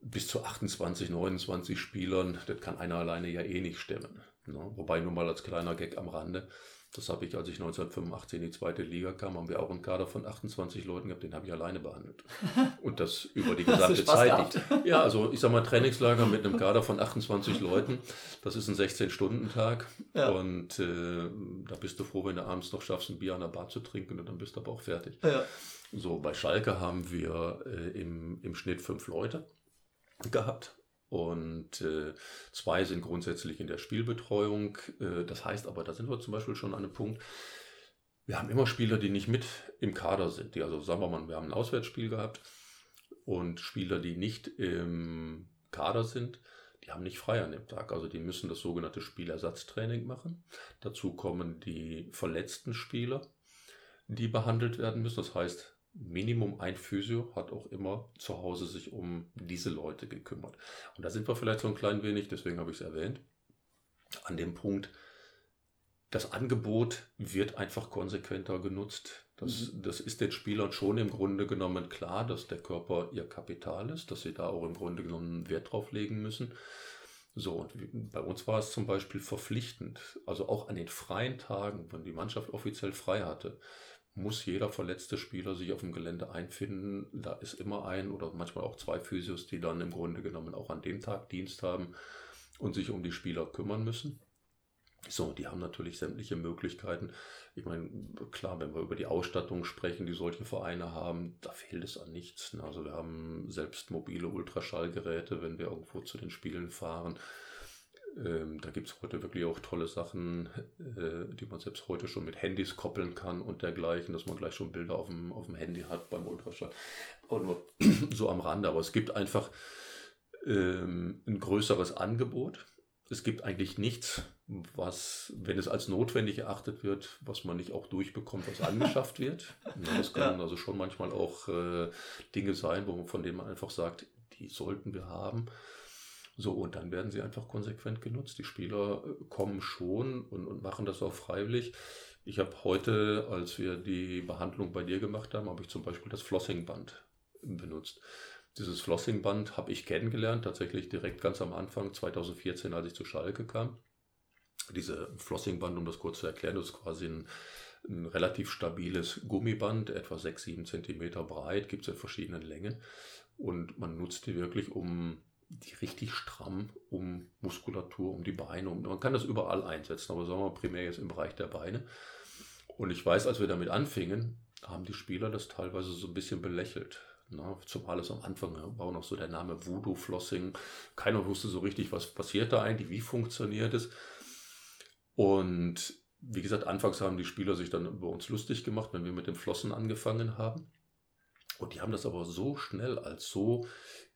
Speaker 2: bis zu 28, 29 Spielern. Das kann einer alleine ja eh nicht stemmen. Ne? Wobei nur mal als kleiner Gag am Rande. Das habe ich, als ich 1985 in die zweite Liga kam, haben wir auch einen Kader von 28 Leuten gehabt, den habe ich alleine behandelt. Und das über die gesamte Zeit. Ja, also ich sage mal, Trainingslager mit einem Kader von 28 Leuten, das ist ein 16-Stunden-Tag. Ja. Und äh, da bist du froh, wenn du abends noch schaffst, ein Bier an der Bar zu trinken und dann bist du aber auch fertig. Ja. So, bei Schalke haben wir äh, im, im Schnitt fünf Leute gehabt und äh, zwei sind grundsätzlich in der Spielbetreuung. Äh, das heißt aber, da sind wir zum Beispiel schon an einem Punkt, wir haben immer Spieler, die nicht mit im Kader sind. Die, also sagen wir mal, wir haben ein Auswärtsspiel gehabt und Spieler, die nicht im Kader sind, die haben nicht frei an dem Tag. Also die müssen das sogenannte Spielersatztraining machen. Dazu kommen die verletzten Spieler, die behandelt werden müssen. Das heißt, Minimum ein Physio hat auch immer zu Hause sich um diese Leute gekümmert. Und da sind wir vielleicht so ein klein wenig, deswegen habe ich es erwähnt, an dem Punkt, das Angebot wird einfach konsequenter genutzt. Das, mhm. das ist den Spielern schon im Grunde genommen klar, dass der Körper ihr Kapital ist, dass sie da auch im Grunde genommen Wert drauf legen müssen. So, und bei uns war es zum Beispiel verpflichtend, also auch an den freien Tagen, wenn die Mannschaft offiziell frei hatte, muss jeder verletzte Spieler sich auf dem Gelände einfinden. Da ist immer ein oder manchmal auch zwei Physios, die dann im Grunde genommen auch an dem Tag Dienst haben und sich um die Spieler kümmern müssen. So, die haben natürlich sämtliche Möglichkeiten. Ich meine, klar, wenn wir über die Ausstattung sprechen, die solche Vereine haben, da fehlt es an nichts. Also wir haben selbst mobile Ultraschallgeräte, wenn wir irgendwo zu den Spielen fahren. Ähm, da gibt es heute wirklich auch tolle Sachen, äh, die man selbst heute schon mit Handys koppeln kann und dergleichen, dass man gleich schon Bilder auf dem, auf dem Handy hat beim Ultraschall. Und nur so am Rande. Aber es gibt einfach ähm, ein größeres Angebot. Es gibt eigentlich nichts, was, wenn es als notwendig erachtet wird, was man nicht auch durchbekommt, was angeschafft wird. Ja, das können ja. also schon manchmal auch äh, Dinge sein, wo, von denen man einfach sagt, die sollten wir haben. So, und dann werden sie einfach konsequent genutzt. Die Spieler äh, kommen schon und, und machen das auch freiwillig. Ich habe heute, als wir die Behandlung bei dir gemacht haben, habe ich zum Beispiel das Flossingband benutzt. Dieses Flossingband habe ich kennengelernt, tatsächlich direkt ganz am Anfang, 2014, als ich zu Schalke kam. Diese Flossingband, um das kurz zu erklären, ist quasi ein, ein relativ stabiles Gummiband, etwa 6, 7 Zentimeter breit, gibt es in verschiedenen Längen. Und man nutzt die wirklich, um die richtig stramm um Muskulatur, um die Beine. Um, man kann das überall einsetzen, aber sagen wir primär jetzt im Bereich der Beine. Und ich weiß, als wir damit anfingen, haben die Spieler das teilweise so ein bisschen belächelt. Na, zumal es am Anfang war auch noch so der Name Voodoo Flossing. Keiner wusste so richtig, was passiert da eigentlich, wie funktioniert es. Und wie gesagt, anfangs haben die Spieler sich dann über uns lustig gemacht, wenn wir mit dem Flossen angefangen haben. Und die haben das aber so schnell als so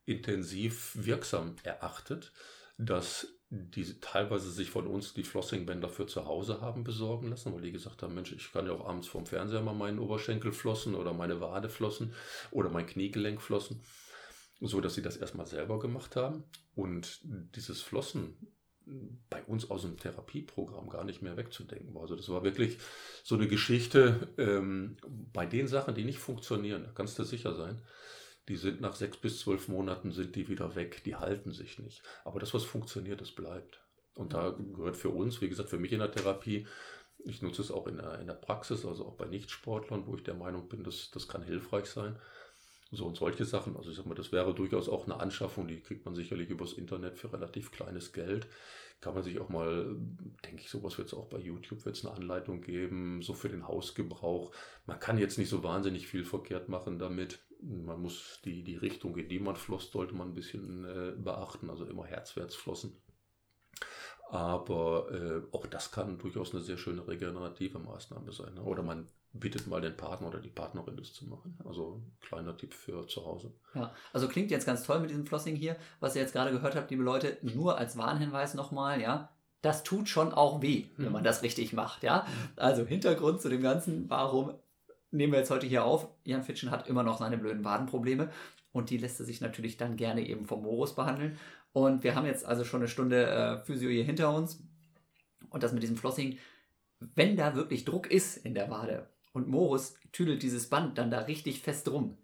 Speaker 2: intensiv wirksam erachtet, dass die teilweise sich von uns die Flossingbänder für zu Hause haben besorgen lassen, weil die gesagt haben, Mensch, ich kann ja auch abends vorm Fernseher mal meinen Oberschenkel flossen oder meine Wade flossen oder mein Kniegelenk flossen, so dass sie das erstmal selber gemacht haben und dieses Flossen bei uns aus dem Therapieprogramm gar nicht mehr wegzudenken war. Also das war wirklich so eine Geschichte ähm, bei den Sachen, die nicht funktionieren, da kannst du sicher sein. Die sind nach sechs bis zwölf Monaten sind die wieder weg, die halten sich nicht. Aber das, was funktioniert, das bleibt. Und da gehört für uns, wie gesagt, für mich in der Therapie, ich nutze es auch in der, in der Praxis, also auch bei Nichtsportlern, wo ich der Meinung bin, dass das kann hilfreich sein. So und solche Sachen. Also ich sag mal, das wäre durchaus auch eine Anschaffung, die kriegt man sicherlich übers Internet für relativ kleines Geld. Kann man sich auch mal, denke ich, sowas wird es auch bei YouTube, wird es eine Anleitung geben, so für den Hausgebrauch. Man kann jetzt nicht so wahnsinnig viel verkehrt machen damit. Man muss die, die Richtung, in die man floss, sollte man ein bisschen äh, beachten, also immer herzwärts flossen. Aber äh, auch das kann durchaus eine sehr schöne regenerative Maßnahme sein. Ne? Oder man bittet mal den Partner oder die Partnerin das zu machen. Also kleiner Tipp für zu Hause.
Speaker 1: Ja, also klingt jetzt ganz toll mit diesem Flossing hier, was ihr jetzt gerade gehört habt, liebe Leute, nur als Warnhinweis nochmal, ja. Das tut schon auch weh, wenn mhm. man das richtig macht, ja. Also Hintergrund zu dem Ganzen, warum nehmen wir jetzt heute hier auf? Jan Fitschen hat immer noch seine blöden Wadenprobleme und die lässt er sich natürlich dann gerne eben vom Morus behandeln. Und wir haben jetzt also schon eine Stunde äh, Physio hier hinter uns und das mit diesem Flossing, wenn da wirklich Druck ist in der Wade, und Morus tüdelt dieses Band dann da richtig fest drum.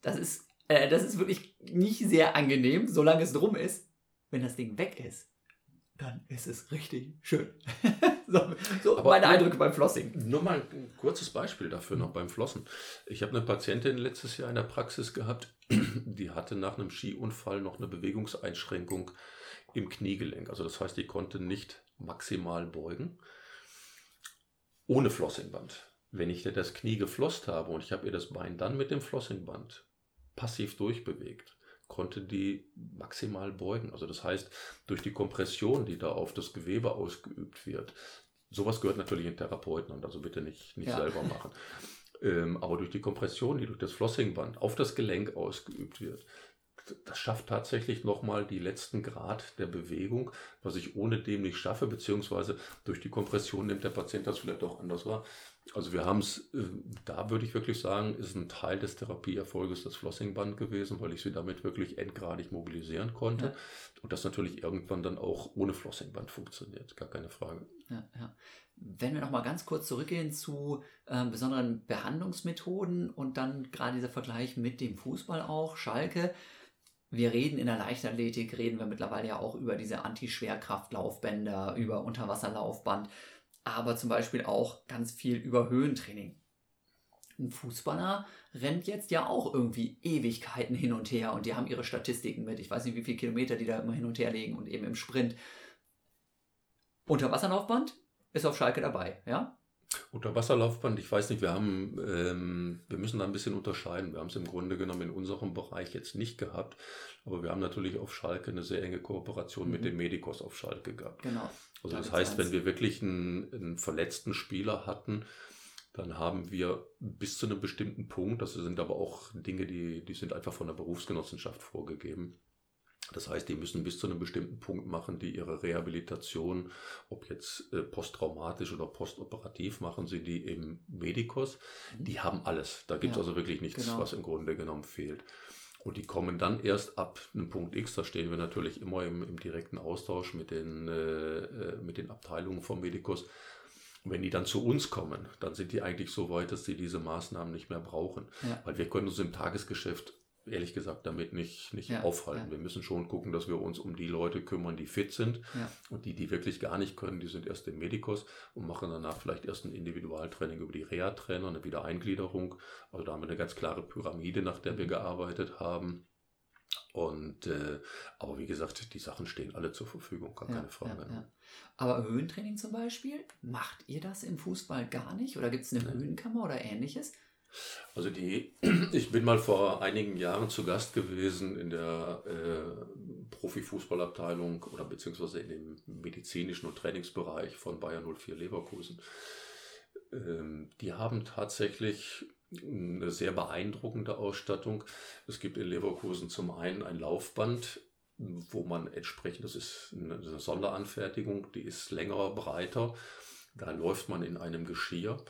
Speaker 1: Das ist, äh, das ist wirklich nicht sehr angenehm, solange es drum ist. Wenn das Ding weg ist, dann ist es richtig schön. so, so meine Eindrücke beim Flossing.
Speaker 2: Nur mal ein kurzes Beispiel dafür noch beim Flossen. Ich habe eine Patientin letztes Jahr in der Praxis gehabt, die hatte nach einem Skiunfall noch eine Bewegungseinschränkung im Kniegelenk. Also das heißt, die konnte nicht maximal beugen. Ohne Flossingband. Wenn ich dir das Knie geflosst habe und ich habe ihr das Bein dann mit dem Flossingband passiv durchbewegt, konnte die maximal beugen. Also das heißt, durch die Kompression, die da auf das Gewebe ausgeübt wird, sowas gehört natürlich in Therapeuten und also bitte nicht, nicht ja. selber machen. Ähm, aber durch die Kompression, die durch das Flossingband auf das Gelenk ausgeübt wird, das schafft tatsächlich nochmal die letzten Grad der Bewegung, was ich ohne dem nicht schaffe, beziehungsweise durch die Kompression nimmt der Patient das vielleicht auch anders wahr. Also wir haben es, äh, da würde ich wirklich sagen, ist ein Teil des Therapieerfolges das Flossingband gewesen, weil ich sie damit wirklich endgradig mobilisieren konnte. Ja. Und das natürlich irgendwann dann auch ohne Flossingband funktioniert, gar keine Frage.
Speaker 1: Ja, ja. Wenn wir nochmal ganz kurz zurückgehen zu äh, besonderen Behandlungsmethoden und dann gerade dieser Vergleich mit dem Fußball auch, Schalke, wir reden in der Leichtathletik, reden wir mittlerweile ja auch über diese Anti-Schwerkraftlaufbänder, über Unterwasserlaufband, aber zum Beispiel auch ganz viel über Höhentraining. Ein Fußballer rennt jetzt ja auch irgendwie Ewigkeiten hin und her und die haben ihre Statistiken mit. Ich weiß nicht, wie viele Kilometer die da immer hin und her legen und eben im Sprint. Unterwasserlaufband ist auf Schalke dabei, ja?
Speaker 2: Unterwasserlaufband, ich weiß nicht, wir haben, ähm, wir müssen da ein bisschen unterscheiden. Wir haben es im Grunde genommen in unserem Bereich jetzt nicht gehabt, aber wir haben natürlich auf Schalke eine sehr enge Kooperation mhm. mit den Medikos auf Schalke gehabt. Genau. Also da das heißt, wenn wir wirklich einen, einen verletzten Spieler hatten, dann haben wir bis zu einem bestimmten Punkt, das sind aber auch Dinge, die, die sind einfach von der Berufsgenossenschaft vorgegeben, das heißt, die müssen bis zu einem bestimmten Punkt machen, die ihre Rehabilitation, ob jetzt äh, posttraumatisch oder postoperativ, machen sie die im Medikos. Mhm. Die haben alles. Da gibt es ja, also wirklich nichts, genau. was im Grunde genommen fehlt. Und die kommen dann erst ab einem Punkt X, da stehen wir natürlich immer im, im direkten Austausch mit den, äh, äh mit den Abteilungen vom Medikos. wenn die dann zu uns kommen, dann sind die eigentlich so weit, dass sie diese Maßnahmen nicht mehr brauchen. Ja. Weil wir können uns im Tagesgeschäft ehrlich gesagt damit nicht, nicht ja, aufhalten. Ja. Wir müssen schon gucken, dass wir uns um die Leute kümmern, die fit sind. Ja. Und die, die wirklich gar nicht können, die sind erst im Medikos und machen danach vielleicht erst ein Individualtraining über die Reha-Trainer, eine Wiedereingliederung. Also da haben wir eine ganz klare Pyramide, nach der wir mhm. gearbeitet haben. Und äh, aber wie gesagt, die Sachen stehen alle zur Verfügung, gar keine Frage. Ne?
Speaker 1: Aber Höhentraining zum Beispiel, macht ihr das im Fußball gar nicht? Oder gibt es eine Höhenkammer oder ähnliches?
Speaker 2: Also die, ich bin mal vor einigen Jahren zu Gast gewesen in der äh, Profifußballabteilung oder beziehungsweise in dem medizinischen und Trainingsbereich von Bayern 04 Leverkusen. Ähm, die haben tatsächlich eine sehr beeindruckende Ausstattung. Es gibt in Leverkusen zum einen ein Laufband, wo man entsprechend, das ist eine Sonderanfertigung, die ist länger, breiter. Da läuft man in einem Geschirr.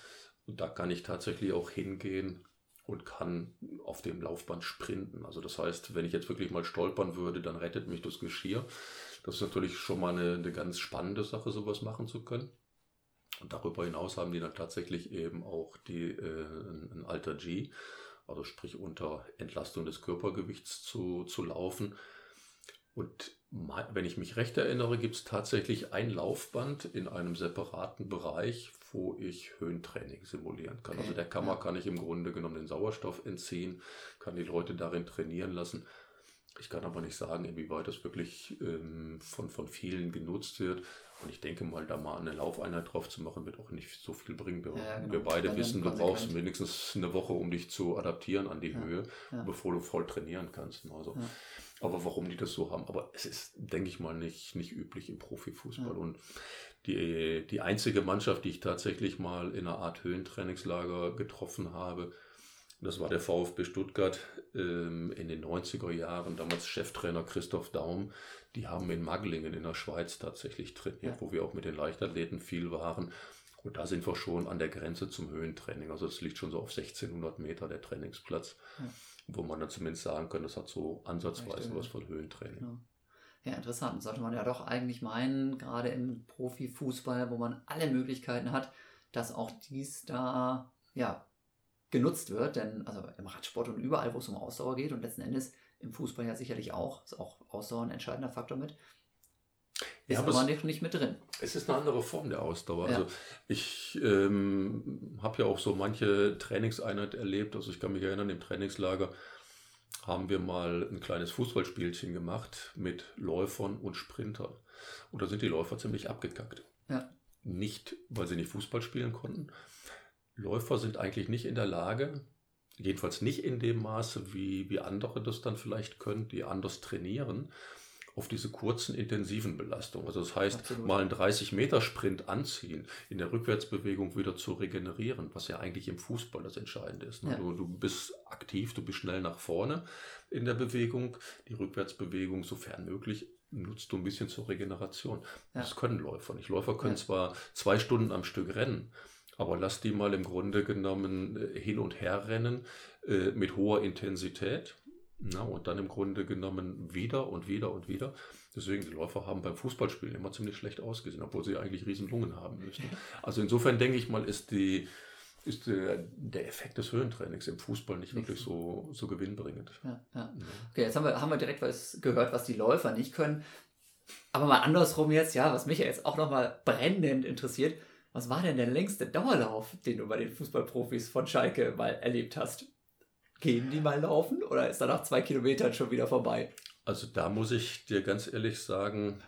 Speaker 2: Da kann ich tatsächlich auch hingehen und kann auf dem Laufband sprinten. Also das heißt, wenn ich jetzt wirklich mal stolpern würde, dann rettet mich das Geschirr. Das ist natürlich schon mal eine, eine ganz spannende Sache, sowas machen zu können. Und darüber hinaus haben die dann tatsächlich eben auch die, äh, ein Alter G, also sprich unter Entlastung des Körpergewichts zu, zu laufen. Und wenn ich mich recht erinnere, gibt es tatsächlich ein Laufband in einem separaten Bereich, wo ich Höhentraining simulieren kann. Also der Kammer kann ich im Grunde genommen den Sauerstoff entziehen, kann die Leute darin trainieren lassen. Ich kann aber nicht sagen, inwieweit das wirklich ähm, von, von vielen genutzt wird. Und ich denke mal, da mal eine Laufeinheit drauf zu machen, wird auch nicht so viel bringen. Wir, ja, genau. wir beide Dann wissen, du brauchst mindestens eine Woche, um dich zu adaptieren an die ja. Höhe, ja. bevor du voll trainieren kannst. Also, Aber warum die das so haben. Aber es ist, denke ich mal, nicht, nicht üblich im Profifußball. Und die, die einzige Mannschaft, die ich tatsächlich mal in einer Art Höhentrainingslager getroffen habe, das war der VfB Stuttgart ähm, in den 90er Jahren, damals Cheftrainer Christoph Daum. Die haben in Maglingen in der Schweiz tatsächlich trainiert, ja. wo wir auch mit den Leichtathleten viel waren. Und da sind wir schon an der Grenze zum Höhentraining. Also es liegt schon so auf 1600 Meter der Trainingsplatz, ja. wo man dann zumindest sagen kann, das hat so ansatzweise was von Höhentraining.
Speaker 1: Ja. Ja, interessant. Sollte man ja doch eigentlich meinen, gerade im Profifußball, wo man alle Möglichkeiten hat, dass auch dies da ja, genutzt wird. Denn also im Radsport und überall, wo es um Ausdauer geht und letzten Endes im Fußball ja sicherlich auch, ist auch Ausdauer ein entscheidender Faktor mit. Ist ja, aber, aber nicht, nicht mit drin.
Speaker 2: Es ist eine andere Form der Ausdauer. Ja. Also ich ähm, habe ja auch so manche Trainingseinheit erlebt. Also ich kann mich erinnern, im Trainingslager haben wir mal ein kleines Fußballspielchen gemacht mit Läufern und Sprintern. Und da sind die Läufer ziemlich abgekackt. Ja. Nicht, weil sie nicht Fußball spielen konnten. Läufer sind eigentlich nicht in der Lage, jedenfalls nicht in dem Maße, wie, wie andere das dann vielleicht können, die anders trainieren, auf diese kurzen, intensiven Belastungen. Also das heißt, Absolut. mal einen 30-Meter-Sprint anziehen, in der Rückwärtsbewegung wieder zu regenerieren, was ja eigentlich im Fußball das Entscheidende ist. Ne? Ja. Du, du bist aktiv, du bist schnell nach vorne in der Bewegung. Die Rückwärtsbewegung, sofern möglich, nutzt du ein bisschen zur Regeneration. Ja. Das können Läufer nicht. Läufer können ja. zwar zwei Stunden am Stück rennen, aber lass die mal im Grunde genommen äh, hin und her rennen äh, mit hoher Intensität na, und dann im Grunde genommen wieder und wieder und wieder. Deswegen, die Läufer haben beim Fußballspielen immer ziemlich schlecht ausgesehen, obwohl sie eigentlich riesen Lungen haben müssen. Also insofern denke ich mal, ist, die, ist der, der Effekt des Höhentrainings im Fußball nicht wirklich so, so gewinnbringend.
Speaker 1: Ja, ja. Okay, jetzt haben wir, haben wir direkt was gehört, was die Läufer nicht können. Aber mal andersrum jetzt, ja, was mich ja jetzt auch nochmal brennend interessiert, was war denn der längste Dauerlauf, den du bei den Fußballprofis von Schalke mal erlebt hast? Gehen die mal laufen oder ist da nach zwei Kilometern schon wieder vorbei?
Speaker 2: Also da muss ich dir ganz ehrlich sagen,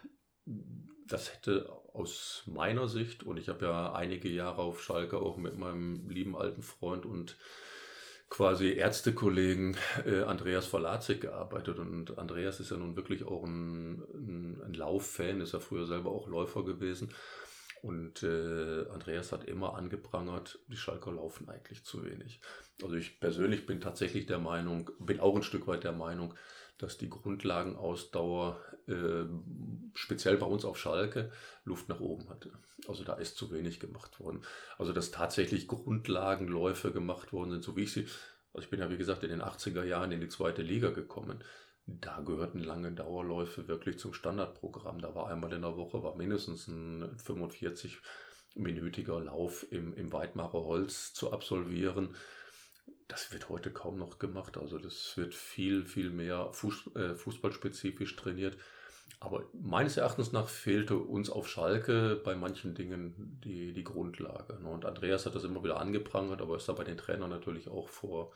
Speaker 2: das hätte aus meiner Sicht, und ich habe ja einige Jahre auf Schalke auch mit meinem lieben alten Freund und quasi Ärztekollegen äh, Andreas Verlazik gearbeitet. Und Andreas ist ja nun wirklich auch ein, ein, ein Lauffan, ist ja früher selber auch Läufer gewesen. Und äh, Andreas hat immer angeprangert, die Schalker laufen eigentlich zu wenig. Also ich persönlich bin tatsächlich der Meinung, bin auch ein Stück weit der Meinung, dass die Grundlagenausdauer, äh, speziell bei uns auf Schalke, Luft nach oben hatte. Also da ist zu wenig gemacht worden. Also dass tatsächlich Grundlagenläufe gemacht worden sind, so wie ich sie, also ich bin ja wie gesagt in den 80er Jahren in die zweite Liga gekommen da gehörten lange Dauerläufe wirklich zum Standardprogramm. Da war einmal in der Woche, war mindestens ein 45-minütiger Lauf im, im Weidmacher Holz zu absolvieren. Das wird heute kaum noch gemacht. Also das wird viel, viel mehr Fuß, äh, fußballspezifisch trainiert. Aber meines Erachtens nach fehlte uns auf Schalke bei manchen Dingen die, die Grundlage. Ne? Und Andreas hat das immer wieder angeprangert, aber ist da bei den Trainern natürlich auch vor,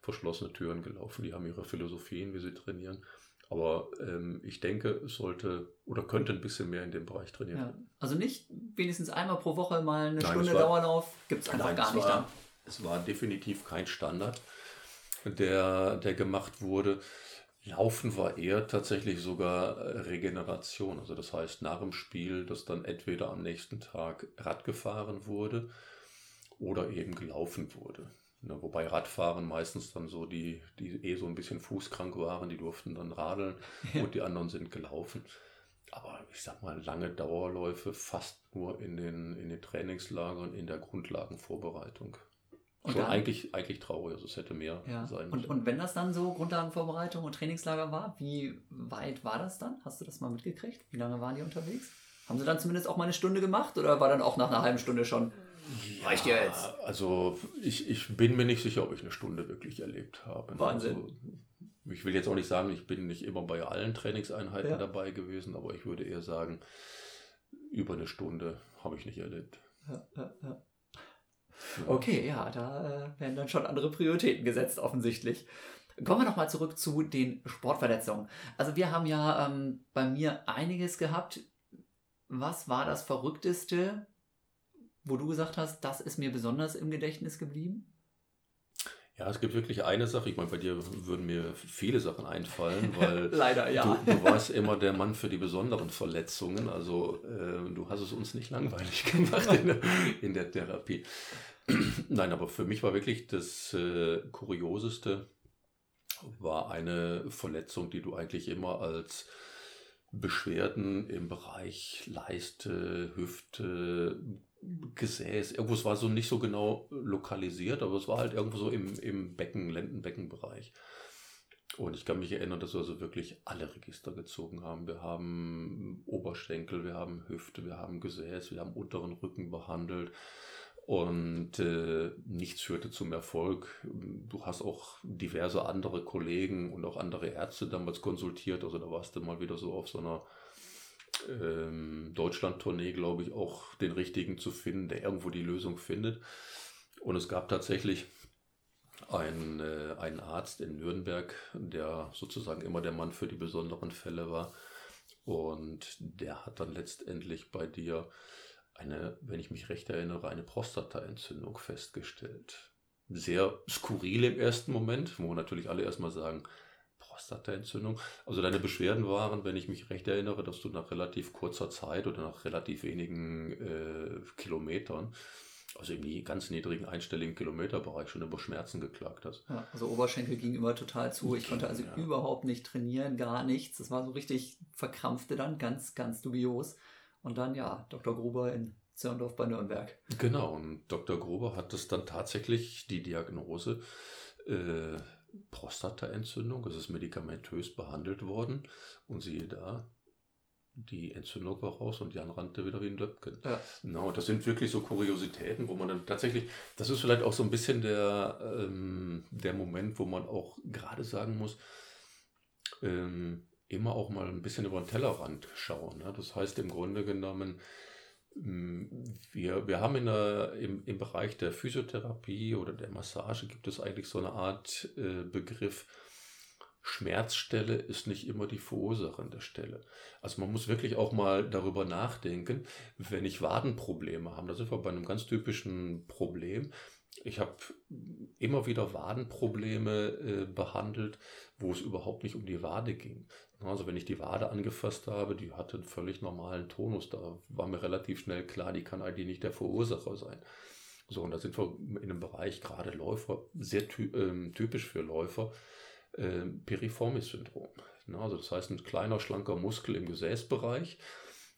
Speaker 2: verschlossene Türen gelaufen. Die haben ihre Philosophien, wie sie trainieren. Aber ähm, ich denke, es sollte oder könnte ein bisschen mehr in dem Bereich trainiert
Speaker 1: ja. Also nicht wenigstens einmal pro Woche mal eine Nein, Stunde war, Dauerlauf, gibt es einfach gar nicht
Speaker 2: dann. Es war definitiv kein Standard, der, der gemacht wurde. Laufen war eher tatsächlich sogar äh, Regeneration. Also das heißt, nach dem Spiel, dass dann entweder am nächsten Tag Rad gefahren wurde oder eben gelaufen wurde. Ja, wobei Radfahren meistens dann so die, die eh so ein bisschen fußkrank waren, die durften dann radeln ja. und die anderen sind gelaufen. Aber ich sag mal, lange Dauerläufe fast nur in den, in den Trainingslagern, in der Grundlagenvorbereitung. Und Schon dann, eigentlich, eigentlich traurig, also es hätte mehr
Speaker 1: ja. sein müssen. Und, und wenn das dann so Grundlagenvorbereitung und Trainingslager war, wie weit war das dann? Hast du das mal mitgekriegt? Wie lange waren die unterwegs? Haben sie dann zumindest auch mal eine Stunde gemacht oder war dann auch nach einer halben Stunde schon?
Speaker 2: Reicht ja jetzt. Also ich, ich bin mir nicht sicher, ob ich eine Stunde wirklich erlebt habe.
Speaker 1: Wahnsinn.
Speaker 2: Also, ich will jetzt auch nicht sagen, ich bin nicht immer bei allen Trainingseinheiten ja. dabei gewesen, aber ich würde eher sagen, über eine Stunde habe ich nicht erlebt.
Speaker 1: Ja, ja, ja. Okay, ja, da äh, werden dann schon andere Prioritäten gesetzt, offensichtlich. Kommen wir nochmal zurück zu den Sportverletzungen. Also wir haben ja ähm, bei mir einiges gehabt. Was war das Verrückteste, wo du gesagt hast, das ist mir besonders im Gedächtnis geblieben?
Speaker 2: Ja, es gibt wirklich eine Sache. Ich meine, bei dir würden mir viele Sachen einfallen, weil
Speaker 1: Leider, ja.
Speaker 2: du, du, warst immer der Mann für die besonderen Verletzungen. Also äh, du hast es uns nicht langweilig gemacht in der, in der Therapie. Nein, aber für mich war wirklich das äh, Kurioseste, war eine Verletzung, die du eigentlich immer als Beschwerden im Bereich Leiste, Hüfte, Gesäß, irgendwo war so nicht so genau lokalisiert, aber es war halt irgendwo so im, im Becken, Lendenbeckenbereich. Und ich kann mich erinnern, dass wir also wirklich alle Register gezogen haben. Wir haben Oberschenkel, wir haben Hüfte, wir haben Gesäß, wir haben unteren Rücken behandelt. Und äh, nichts führte zum Erfolg. Du hast auch diverse andere Kollegen und auch andere Ärzte damals konsultiert. Also da warst du mal wieder so auf so einer ähm, Deutschland-Tournee, glaube ich, auch den richtigen zu finden, der irgendwo die Lösung findet. Und es gab tatsächlich einen, äh, einen Arzt in Nürnberg, der sozusagen immer der Mann für die besonderen Fälle war. Und der hat dann letztendlich bei dir eine, wenn ich mich recht erinnere, eine Prostataentzündung festgestellt. Sehr skurril im ersten Moment, wo natürlich alle erstmal sagen, Prostataentzündung. Also deine Beschwerden waren, wenn ich mich recht erinnere, dass du nach relativ kurzer Zeit oder nach relativ wenigen äh, Kilometern, also im ganz niedrigen einstelligen Kilometerbereich schon über Schmerzen geklagt hast.
Speaker 1: Ja, also Oberschenkel ging immer total zu. Ich konnte also ja. überhaupt nicht trainieren, gar nichts. Das war so richtig verkrampfte dann, ganz, ganz dubios. Und dann, ja, Dr. Gruber in Zirndorf bei Nürnberg.
Speaker 2: Genau, und Dr. Gruber hat das dann tatsächlich die Diagnose äh, Prostataentzündung. Es ist medikamentös behandelt worden. Und siehe da, die Entzündung war raus und Jan rannte wieder wie ein Löpken. Ja. Genau, das sind wirklich so Kuriositäten, wo man dann tatsächlich, das ist vielleicht auch so ein bisschen der, ähm, der Moment, wo man auch gerade sagen muss, ähm, immer auch mal ein bisschen über den Tellerrand schauen. Ne? Das heißt im Grunde genommen, mm, wir, wir haben in der, im, im Bereich der Physiotherapie oder der Massage gibt es eigentlich so eine Art äh, Begriff, Schmerzstelle ist nicht immer die verursachende Stelle. Also man muss wirklich auch mal darüber nachdenken, wenn ich Wadenprobleme habe, da sind wir bei einem ganz typischen Problem, ich habe immer wieder Wadenprobleme äh, behandelt, wo es überhaupt nicht um die Wade ging. Also wenn ich die Wade angefasst habe, die hatte einen völlig normalen Tonus, da war mir relativ schnell klar, die kann eigentlich nicht der Verursacher sein. So, und da sind wir in einem Bereich, gerade Läufer, sehr ty äh, typisch für Läufer, äh, Piriformis-Syndrom. Also das heißt, ein kleiner, schlanker Muskel im Gesäßbereich,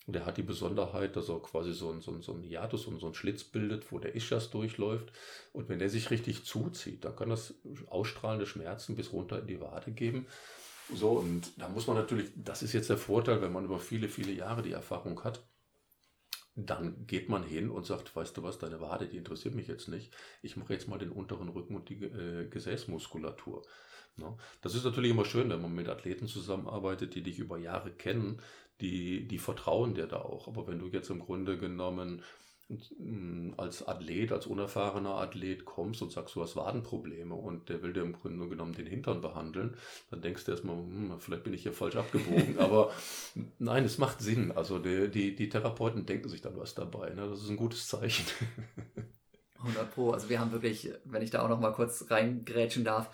Speaker 2: und der hat die Besonderheit, dass er quasi so ein, so ein, so ein Hiatus und so ein Schlitz bildet, wo der Ischias durchläuft. Und wenn der sich richtig zuzieht, dann kann das ausstrahlende Schmerzen bis runter in die Wade geben. So, und da muss man natürlich, das ist jetzt der Vorteil, wenn man über viele, viele Jahre die Erfahrung hat, dann geht man hin und sagt, weißt du was, deine Wade, die interessiert mich jetzt nicht. Ich mache jetzt mal den unteren Rücken und die äh, Gesäßmuskulatur. No? Das ist natürlich immer schön, wenn man mit Athleten zusammenarbeitet, die dich über Jahre kennen, die, die vertrauen dir da auch. Aber wenn du jetzt im Grunde genommen mm, als Athlet, als unerfahrener Athlet kommst und sagst, du hast Wadenprobleme und der will dir im Grunde genommen den Hintern behandeln, dann denkst du erstmal, hm, vielleicht bin ich hier falsch abgebogen. Aber nein, es macht Sinn. Also die, die, die Therapeuten denken sich dann was dabei. Ne? Das ist ein gutes Zeichen.
Speaker 1: 100 Pro. Also wir haben wirklich, wenn ich da auch noch mal kurz reingrätschen darf,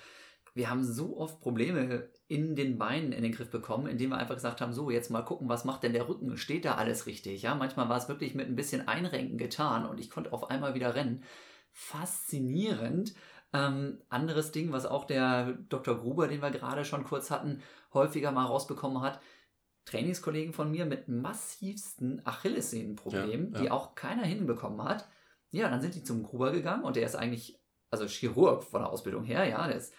Speaker 1: wir haben so oft Probleme in den Beinen in den Griff bekommen, indem wir einfach gesagt haben, so, jetzt mal gucken, was macht denn der Rücken? Steht da alles richtig? Ja, manchmal war es wirklich mit ein bisschen Einrenken getan und ich konnte auf einmal wieder rennen. Faszinierend. Ähm, anderes Ding, was auch der Dr. Gruber, den wir gerade schon kurz hatten, häufiger mal rausbekommen hat, Trainingskollegen von mir mit massivsten Achillessehnenproblemen, ja, ja. die auch keiner hinbekommen hat. Ja, dann sind die zum Gruber gegangen und der ist eigentlich, also Chirurg von der Ausbildung her, ja, der ist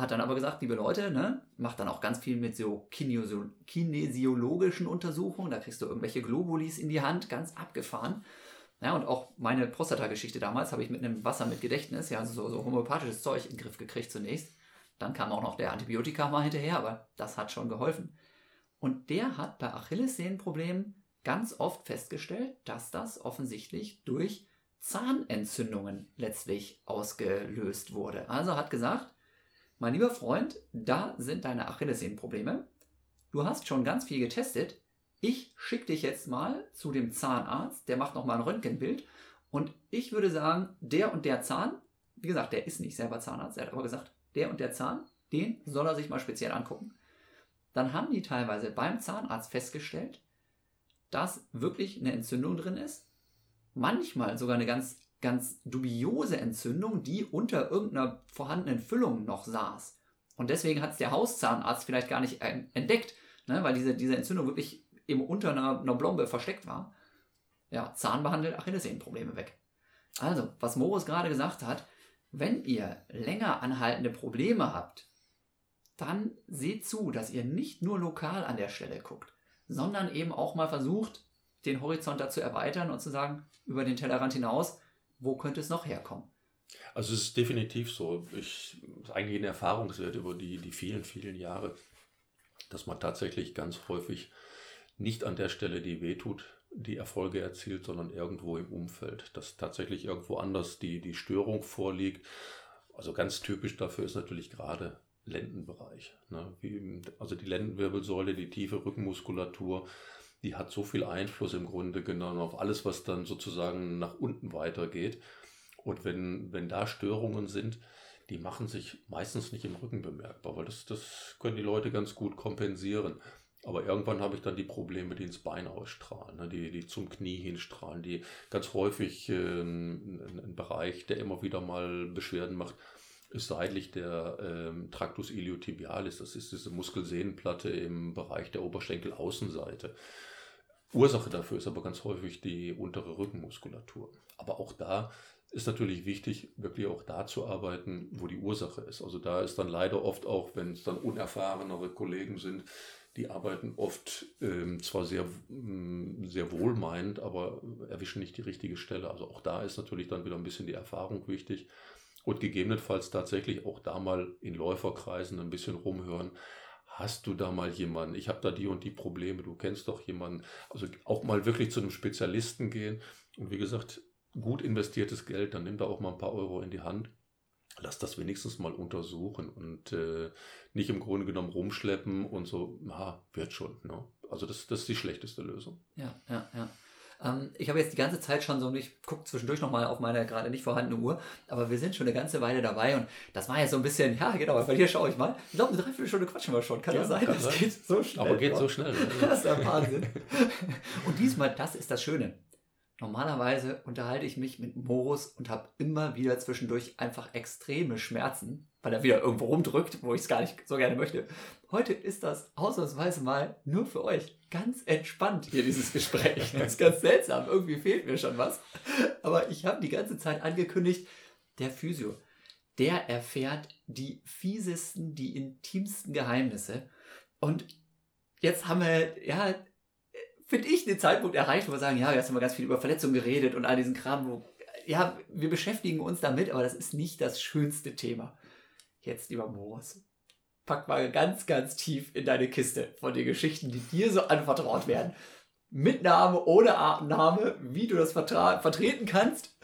Speaker 1: hat dann aber gesagt, liebe Leute, ne, macht dann auch ganz viel mit so kinesiologischen Untersuchungen. Da kriegst du irgendwelche Globulis in die Hand, ganz abgefahren. Ja, und auch meine Prostata-Geschichte damals habe ich mit einem Wasser mit Gedächtnis, ja, also so, so homöopathisches Zeug in den Griff gekriegt zunächst. Dann kam auch noch der Antibiotika mal hinterher, aber das hat schon geholfen. Und der hat bei Achillessehnenproblemen ganz oft festgestellt, dass das offensichtlich durch Zahnentzündungen letztlich ausgelöst wurde. Also hat gesagt, mein lieber Freund, da sind deine Achillessehnenprobleme. Du hast schon ganz viel getestet. Ich schicke dich jetzt mal zu dem Zahnarzt, der macht nochmal ein Röntgenbild. Und ich würde sagen, der und der Zahn, wie gesagt, der ist nicht selber Zahnarzt, er hat aber gesagt, der und der Zahn, den soll er sich mal speziell angucken. Dann haben die teilweise beim Zahnarzt festgestellt, dass wirklich eine Entzündung drin ist. Manchmal sogar eine ganz ganz dubiose Entzündung, die unter irgendeiner vorhandenen Füllung noch saß. Und deswegen hat es der Hauszahnarzt vielleicht gar nicht entdeckt, ne, weil diese, diese Entzündung wirklich eben unter einer, einer Blombe versteckt war. Ja, Zahn behandelt, Achillessehnenprobleme weg. Also, was Moritz gerade gesagt hat, wenn ihr länger anhaltende Probleme habt, dann seht zu, dass ihr nicht nur lokal an der Stelle guckt, sondern eben auch mal versucht, den Horizont da zu erweitern und zu sagen, über den Tellerrand hinaus, wo könnte es noch herkommen?
Speaker 2: Also es ist definitiv so. Ich, eigentlich ein Erfahrungswert über die, die vielen, vielen Jahre, dass man tatsächlich ganz häufig nicht an der Stelle, die wehtut, die Erfolge erzielt, sondern irgendwo im Umfeld, dass tatsächlich irgendwo anders die, die Störung vorliegt. Also ganz typisch dafür ist natürlich gerade Lendenbereich. Ne? Wie, also die Lendenwirbelsäule, die tiefe Rückenmuskulatur, die hat so viel Einfluss im Grunde genommen auf alles, was dann sozusagen nach unten weitergeht. Und wenn, wenn da Störungen sind, die machen sich meistens nicht im Rücken bemerkbar, weil das, das können die Leute ganz gut kompensieren. Aber irgendwann habe ich dann die Probleme, die ins Bein ausstrahlen, ne, die, die zum Knie hinstrahlen, die ganz häufig äh, ein, Bereich, der immer wieder mal Beschwerden macht, ist seitlich der ähm, Tractus iliotibialis. Das ist diese Muskelsehnenplatte im Bereich der Oberschenkelaußenseite. Ursache dafür ist aber ganz häufig die untere Rückenmuskulatur. Aber auch da ist natürlich wichtig, wirklich auch da zu arbeiten, wo die Ursache ist. Also da ist dann leider oft auch, wenn es dann unerfahrenere Kollegen sind, die arbeiten oft ähm, zwar sehr, mm, sehr wohlmeinend, aber erwischen nicht die richtige Stelle. Also auch da ist natürlich dann wieder ein bisschen die Erfahrung wichtig und gegebenenfalls tatsächlich auch da mal in Läuferkreisen ein bisschen rumhören, hast du da mal jemanden, ich habe da die und die Probleme, du kennst doch jemanden, also auch mal wirklich zu einem Spezialisten gehen und wie gesagt, gut investiertes Geld, dann nimm da auch mal ein paar Euro in die Hand, lass das wenigstens mal untersuchen und äh, nicht im Grunde genommen rumschleppen und so, na, wird schon. Ne? Also das, das ist die schlechteste Lösung.
Speaker 1: Ja, ja, ja. Ähm, ich habe jetzt die ganze Zeit schon so, ich gucke zwischendurch nochmal auf meine gerade nicht vorhandene Uhr, aber wir sind schon eine ganze Weile dabei und das war jetzt so ein bisschen, ja genau, bei dir schaue ich mal. Ich glaube, eine Dreiviertelstunde quatschen wir schon. Kann ja, das sein? Kann das sein. geht so schnell.
Speaker 2: Aber geht so schnell.
Speaker 1: das ist der Wahnsinn. und diesmal, das ist das Schöne. Normalerweise unterhalte ich mich mit Morus und habe immer wieder zwischendurch einfach extreme Schmerzen, weil er wieder irgendwo rumdrückt, wo ich es gar nicht so gerne möchte. Heute ist das ausnahmsweise mal nur für euch ganz entspannt hier dieses Gespräch. Das ist ganz seltsam. Irgendwie fehlt mir schon was. Aber ich habe die ganze Zeit angekündigt, der Physio, der erfährt die fiesesten, die intimsten Geheimnisse. Und jetzt haben wir, ja, finde ich, den Zeitpunkt erreicht, wo wir sagen, ja, jetzt haben wir ganz viel über Verletzungen geredet und all diesen Kram, wo, ja, wir beschäftigen uns damit, aber das ist nicht das schönste Thema. Jetzt, lieber Moritz, pack mal ganz, ganz tief in deine Kiste von den Geschichten, die dir so anvertraut werden. Mit Name, ohne Name, wie du das vertreten kannst.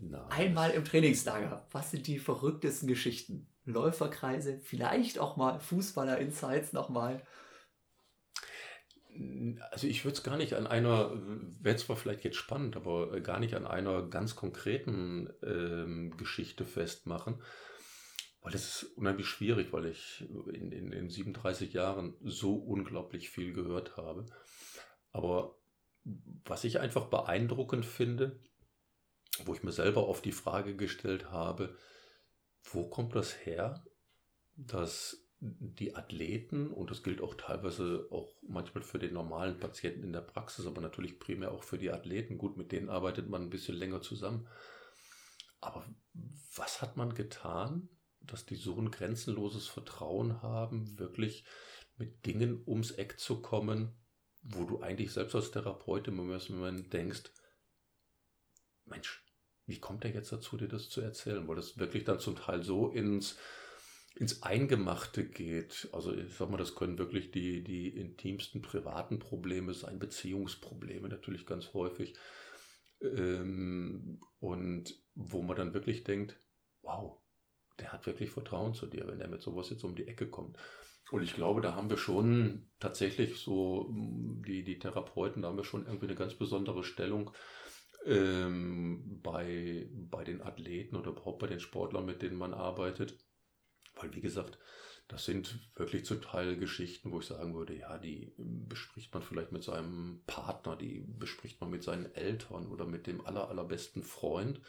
Speaker 1: Nice. Einmal im Trainingslager. Was sind die verrücktesten Geschichten? Läuferkreise, vielleicht auch mal Fußballer-Insights nochmal.
Speaker 2: Also ich würde es gar nicht an einer, wäre zwar vielleicht jetzt spannend, aber gar nicht an einer ganz konkreten ähm, Geschichte festmachen, weil das ist unheimlich schwierig, weil ich in, in, in 37 Jahren so unglaublich viel gehört habe. Aber was ich einfach beeindruckend finde, wo ich mir selber oft die Frage gestellt habe, wo kommt das her, dass die Athleten, und das gilt auch teilweise auch manchmal für den normalen Patienten in der Praxis, aber natürlich primär auch für die Athleten, gut, mit denen arbeitet man ein bisschen länger zusammen. Aber was hat man getan, dass die so ein grenzenloses Vertrauen haben, wirklich mit Dingen ums Eck zu kommen, wo du eigentlich selbst als Therapeut im Moment denkst, Mensch, wie kommt er jetzt dazu, dir das zu erzählen? Weil das wirklich dann zum Teil so ins, ins Eingemachte geht. Also ich sag mal, das können wirklich die, die intimsten privaten Probleme sein, Beziehungsprobleme natürlich ganz häufig. Ähm, und wo man dann wirklich denkt, hat wirklich Vertrauen zu dir, wenn er mit sowas jetzt um die Ecke kommt. Und ich glaube, da haben wir schon tatsächlich so, die, die Therapeuten, da haben wir schon irgendwie eine ganz besondere Stellung ähm, bei, bei den Athleten oder überhaupt bei den Sportlern, mit denen man arbeitet. Weil, wie gesagt, das sind wirklich zum Teil Geschichten, wo ich sagen würde, ja, die bespricht man vielleicht mit seinem Partner, die bespricht man mit seinen Eltern oder mit dem aller, allerbesten Freund.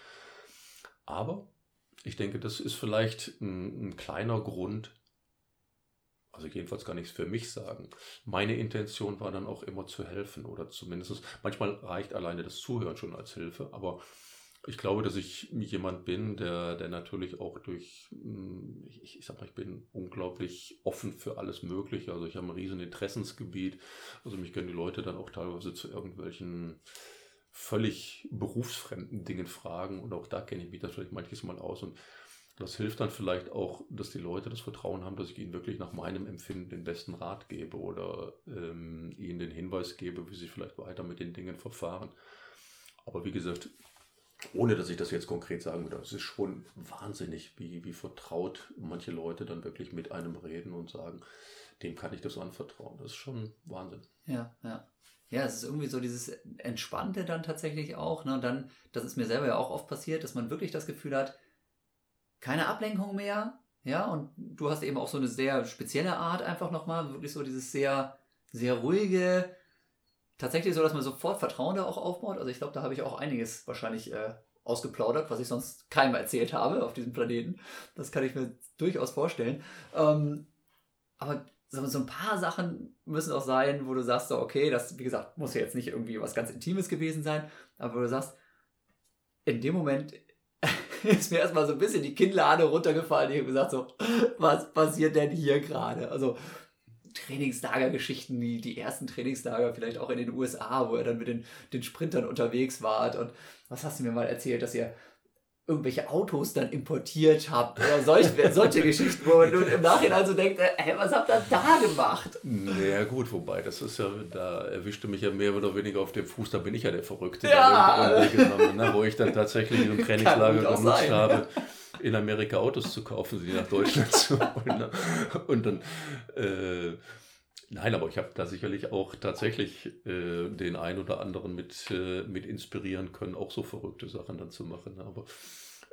Speaker 2: Aber ich denke, das ist vielleicht ein, ein kleiner Grund, also jedenfalls kann ich es für mich sagen. Meine Intention war dann auch immer zu helfen oder zumindest, manchmal reicht alleine das Zuhören schon als Hilfe, aber ich glaube, dass ich jemand bin, der, der natürlich auch durch, hm, ich, ich sag mal, ich bin unglaublich offen für alles Mögliche. Also ich habe ein riesen Interessensgebiet. Also mich können die Leute dann auch teilweise zu irgendwelchen völlig berufsfremden Dingen fragen und auch da kenne ich mich das vielleicht manches Mal aus und das hilft dann vielleicht auch, dass die Leute das Vertrauen haben, dass ich ihnen wirklich nach meinem Empfinden den besten Rat gebe oder ähm, ihnen den Hinweis gebe, wie sie vielleicht weiter mit den Dingen verfahren. Aber wie gesagt, ohne dass ich das jetzt konkret sagen würde, es ist schon wahnsinnig, wie, wie vertraut manche Leute dann wirklich mit einem reden und sagen, dem kann ich das anvertrauen. Das ist schon Wahnsinn.
Speaker 1: Ja, ja. Ja, es ist irgendwie so dieses Entspannte dann tatsächlich auch. Ne? Und dann, das ist mir selber ja auch oft passiert, dass man wirklich das Gefühl hat, keine Ablenkung mehr. Ja, und du hast eben auch so eine sehr spezielle Art einfach nochmal, wirklich so dieses sehr, sehr ruhige, tatsächlich so, dass man sofort Vertrauen da auch aufbaut. Also ich glaube, da habe ich auch einiges wahrscheinlich äh, ausgeplaudert, was ich sonst keinem erzählt habe auf diesem Planeten. Das kann ich mir durchaus vorstellen. Ähm, aber so ein paar Sachen müssen auch sein, wo du sagst, so, okay, das, wie gesagt, muss ja jetzt nicht irgendwie was ganz Intimes gewesen sein, aber wo du sagst, in dem Moment ist mir erstmal so ein bisschen die Kinnlade runtergefallen. Ich habe gesagt, so, was passiert denn hier gerade? Also Trainingslagergeschichten, die, die ersten Trainingslager, vielleicht auch in den USA, wo er dann mit den, den Sprintern unterwegs war. Und was hast du mir mal erzählt, dass ihr irgendwelche Autos dann importiert habt oder solche, solche Geschichten, wo man im Nachhinein so denkt, hey, was habt ihr da gemacht?
Speaker 2: Naja gut, wobei, das ist ja, da erwischte mich ja mehr oder weniger auf dem Fuß, da bin ich ja der Verrückte,
Speaker 1: ja.
Speaker 2: der genommen, ne, wo ich dann tatsächlich in einem Trainingslager genutzt sein, habe, in Amerika Autos zu kaufen, sie nach Deutschland zu holen. Ne? Und dann äh, Nein, aber ich habe da sicherlich auch tatsächlich äh, den einen oder anderen mit, äh, mit inspirieren können, auch so verrückte Sachen dann zu machen. Aber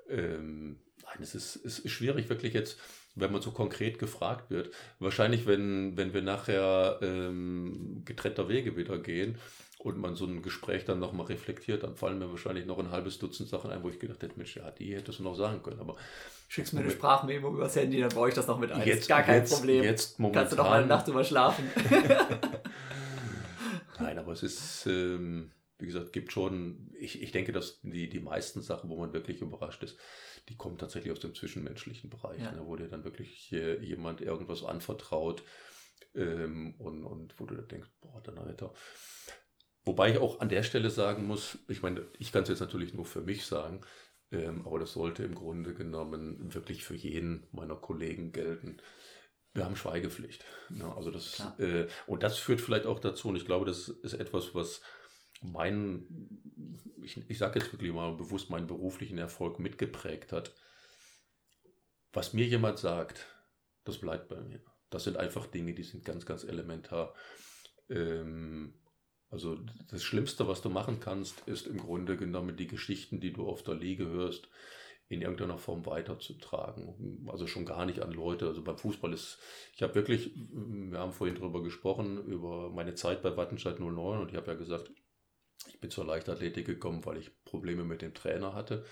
Speaker 2: ähm, nein, es ist, es ist schwierig, wirklich jetzt, wenn man so konkret gefragt wird. Wahrscheinlich, wenn, wenn wir nachher ähm, getrennter Wege wieder gehen und man so ein Gespräch dann nochmal reflektiert, dann fallen mir wahrscheinlich noch ein halbes Dutzend Sachen ein, wo ich gedacht hätte, Mensch, ja, die hättest du noch sagen können. Aber
Speaker 1: Schickst mir eine Sprachmemo übers Handy, dann baue ich das noch mit ein.
Speaker 2: Jetzt,
Speaker 1: gar kein
Speaker 2: jetzt,
Speaker 1: Problem.
Speaker 2: Jetzt momentan,
Speaker 1: Kannst du noch mal eine Nacht drüber schlafen.
Speaker 2: Nein, aber es ist, ähm, wie gesagt, gibt schon, ich, ich denke, dass die, die meisten Sachen, wo man wirklich überrascht ist, die kommen tatsächlich aus dem zwischenmenschlichen Bereich, ja. ne, wo dir dann wirklich äh, jemand irgendwas anvertraut ähm, und, und wo du dann denkst, boah, dann Alter. Wobei ich auch an der Stelle sagen muss, ich meine, ich kann es jetzt natürlich nur für mich sagen, ähm, aber das sollte im Grunde genommen wirklich für jeden meiner Kollegen gelten. Wir haben Schweigepflicht. Ja, ne? also das, äh, und das führt vielleicht auch dazu, und ich glaube, das ist etwas, was meinen, ich, ich sage jetzt wirklich mal bewusst, meinen beruflichen Erfolg mitgeprägt hat. Was mir jemand sagt, das bleibt bei mir. Das sind einfach Dinge, die sind ganz, ganz elementar. Ähm, also das Schlimmste, was du machen kannst, ist im Grunde genommen die Geschichten, die du auf der Liege hörst, in irgendeiner Form weiterzutragen. Also schon gar nicht an Leute. Also beim Fußball ist, ich habe wirklich, wir haben vorhin darüber gesprochen, über meine Zeit bei Wattenscheid 09 und ich habe ja gesagt, ich bin zur Leichtathletik gekommen, weil ich Probleme mit dem Trainer hatte.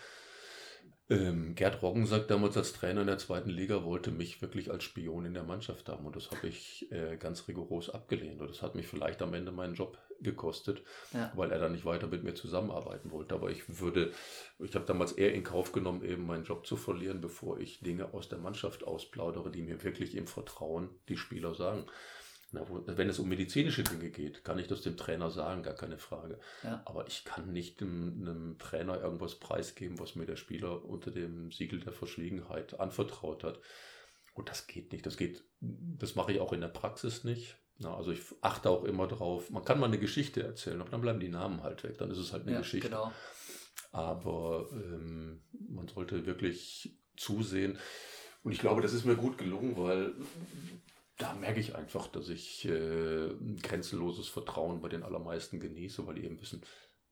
Speaker 2: Ähm, Gerd Roggen sagt damals als Trainer in der zweiten Liga, wollte mich wirklich als Spion in der Mannschaft haben und das habe ich äh, ganz rigoros abgelehnt und das hat mich vielleicht am Ende meinen Job gekostet, ja. weil er dann nicht weiter mit mir zusammenarbeiten wollte. Aber ich würde, ich habe damals eher in Kauf genommen, eben meinen Job zu verlieren, bevor ich Dinge aus der Mannschaft ausplaudere, die mir wirklich im Vertrauen die Spieler sagen. Na, wenn es um medizinische Dinge geht, kann ich das dem Trainer sagen, gar keine Frage. Ja. Aber ich kann nicht einem, einem, Trainer irgendwas preisgeben, was mir der Spieler unter dem Siegel der Verschwiegenheit anvertraut hat. Und das geht nicht. Das geht, das mache ich auch in der Praxis nicht. Na, also ich achte auch immer drauf. Man kann mal eine Geschichte erzählen, aber dann bleiben die Namen halt weg. Dann ist es halt eine ja, Geschichte. Genau. Aber ähm, man sollte wirklich zusehen. Und ich glaube, das ist mir gut gelungen, weil da merke ich einfach, dass ich äh, grenzenloses Vertrauen bei den allermeisten genieße, weil die eben wissen,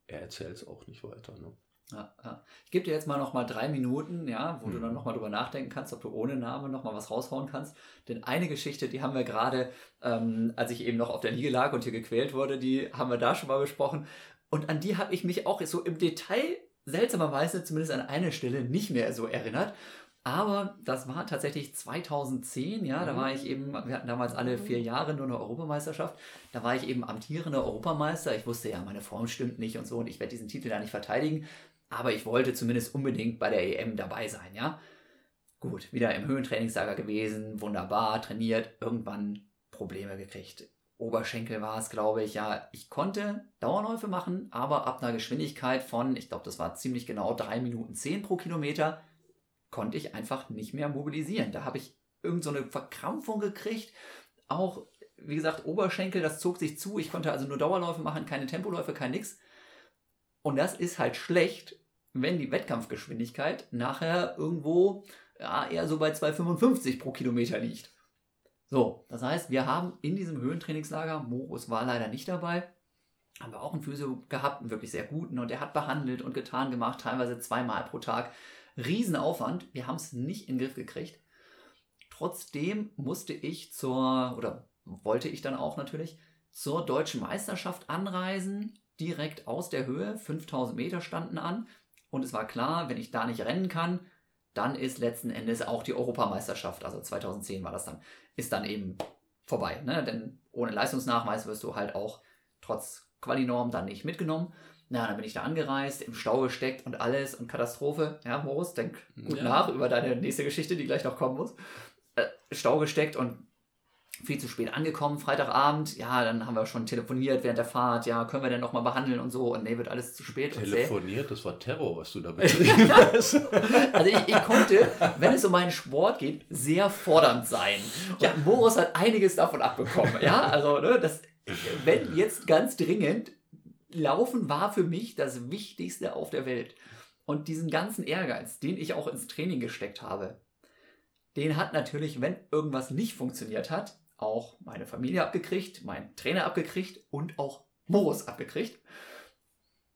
Speaker 2: er erzählt es auch nicht weiter. Ne?
Speaker 1: Ja, ja. Ich gebe dir jetzt mal noch mal drei Minuten, ja, wo mhm. du dann noch mal drüber nachdenken kannst, ob du ohne Name noch mal was raushauen kannst. Denn eine Geschichte, die haben wir gerade, ähm, als ich eben noch auf der Liege lag und hier gequält wurde, die haben wir da schon mal besprochen. Und an die habe ich mich auch so im Detail seltsamerweise zumindest an eine Stelle nicht mehr so erinnert. Aber das war tatsächlich 2010, ja, da war ich eben, wir hatten damals alle vier Jahre nur eine Europameisterschaft, da war ich eben amtierender Europameister. Ich wusste ja, meine Form stimmt nicht und so und ich werde diesen Titel da nicht verteidigen, aber ich wollte zumindest unbedingt bei der EM dabei sein, ja. Gut, wieder im Höhentrainingslager gewesen, wunderbar, trainiert, irgendwann Probleme gekriegt. Oberschenkel war es, glaube ich, ja. Ich konnte Dauerläufe machen, aber ab einer Geschwindigkeit von, ich glaube, das war ziemlich genau 3 Minuten 10 pro Kilometer, konnte ich einfach nicht mehr mobilisieren. Da habe ich irgend so eine Verkrampfung gekriegt. Auch, wie gesagt, Oberschenkel, das zog sich zu. Ich konnte also nur Dauerläufe machen, keine Tempoläufe, kein nix. Und das ist halt schlecht, wenn die Wettkampfgeschwindigkeit nachher irgendwo ja, eher so bei 2,55 pro Kilometer liegt. So, das heißt, wir haben in diesem Höhentrainingslager, Morus war leider nicht dabei, haben wir auch einen Physio gehabt, einen wirklich sehr guten, und der hat behandelt und getan gemacht, teilweise zweimal pro Tag. Riesenaufwand. Wir haben es nicht in den Griff gekriegt. Trotzdem musste ich zur, oder wollte ich dann auch natürlich, zur deutschen Meisterschaft anreisen, direkt aus der Höhe. 5000 Meter standen an. Und es war klar, wenn ich da nicht rennen kann, dann ist letzten Endes auch die Europameisterschaft, also 2010 war das dann, ist dann eben vorbei. Ne? Denn ohne Leistungsnachweis wirst du halt auch trotz Qualinorm dann nicht mitgenommen. Na, dann bin ich da angereist, im Stau gesteckt und alles und Katastrophe. Ja, Moritz, denk gut ja. nach über deine nächste Geschichte, die gleich noch kommen muss. Äh, Stau gesteckt und viel zu spät angekommen, Freitagabend. Ja, dann haben wir schon telefoniert während der Fahrt. Ja, können wir denn nochmal behandeln und so? Und nee, wird alles zu spät.
Speaker 2: Telefoniert, das war Terror, was du da betrieben
Speaker 1: hast. also ich, ich, konnte, wenn es um meinen Sport geht, sehr fordernd sein. Und ja. Boris hat einiges davon abbekommen. Ja, also ne, das, wenn jetzt ganz dringend Laufen war für mich das Wichtigste auf der Welt. Und diesen ganzen Ehrgeiz, den ich auch ins Training gesteckt habe, den hat natürlich, wenn irgendwas nicht funktioniert hat, auch meine Familie abgekriegt, mein Trainer abgekriegt und auch Moritz abgekriegt.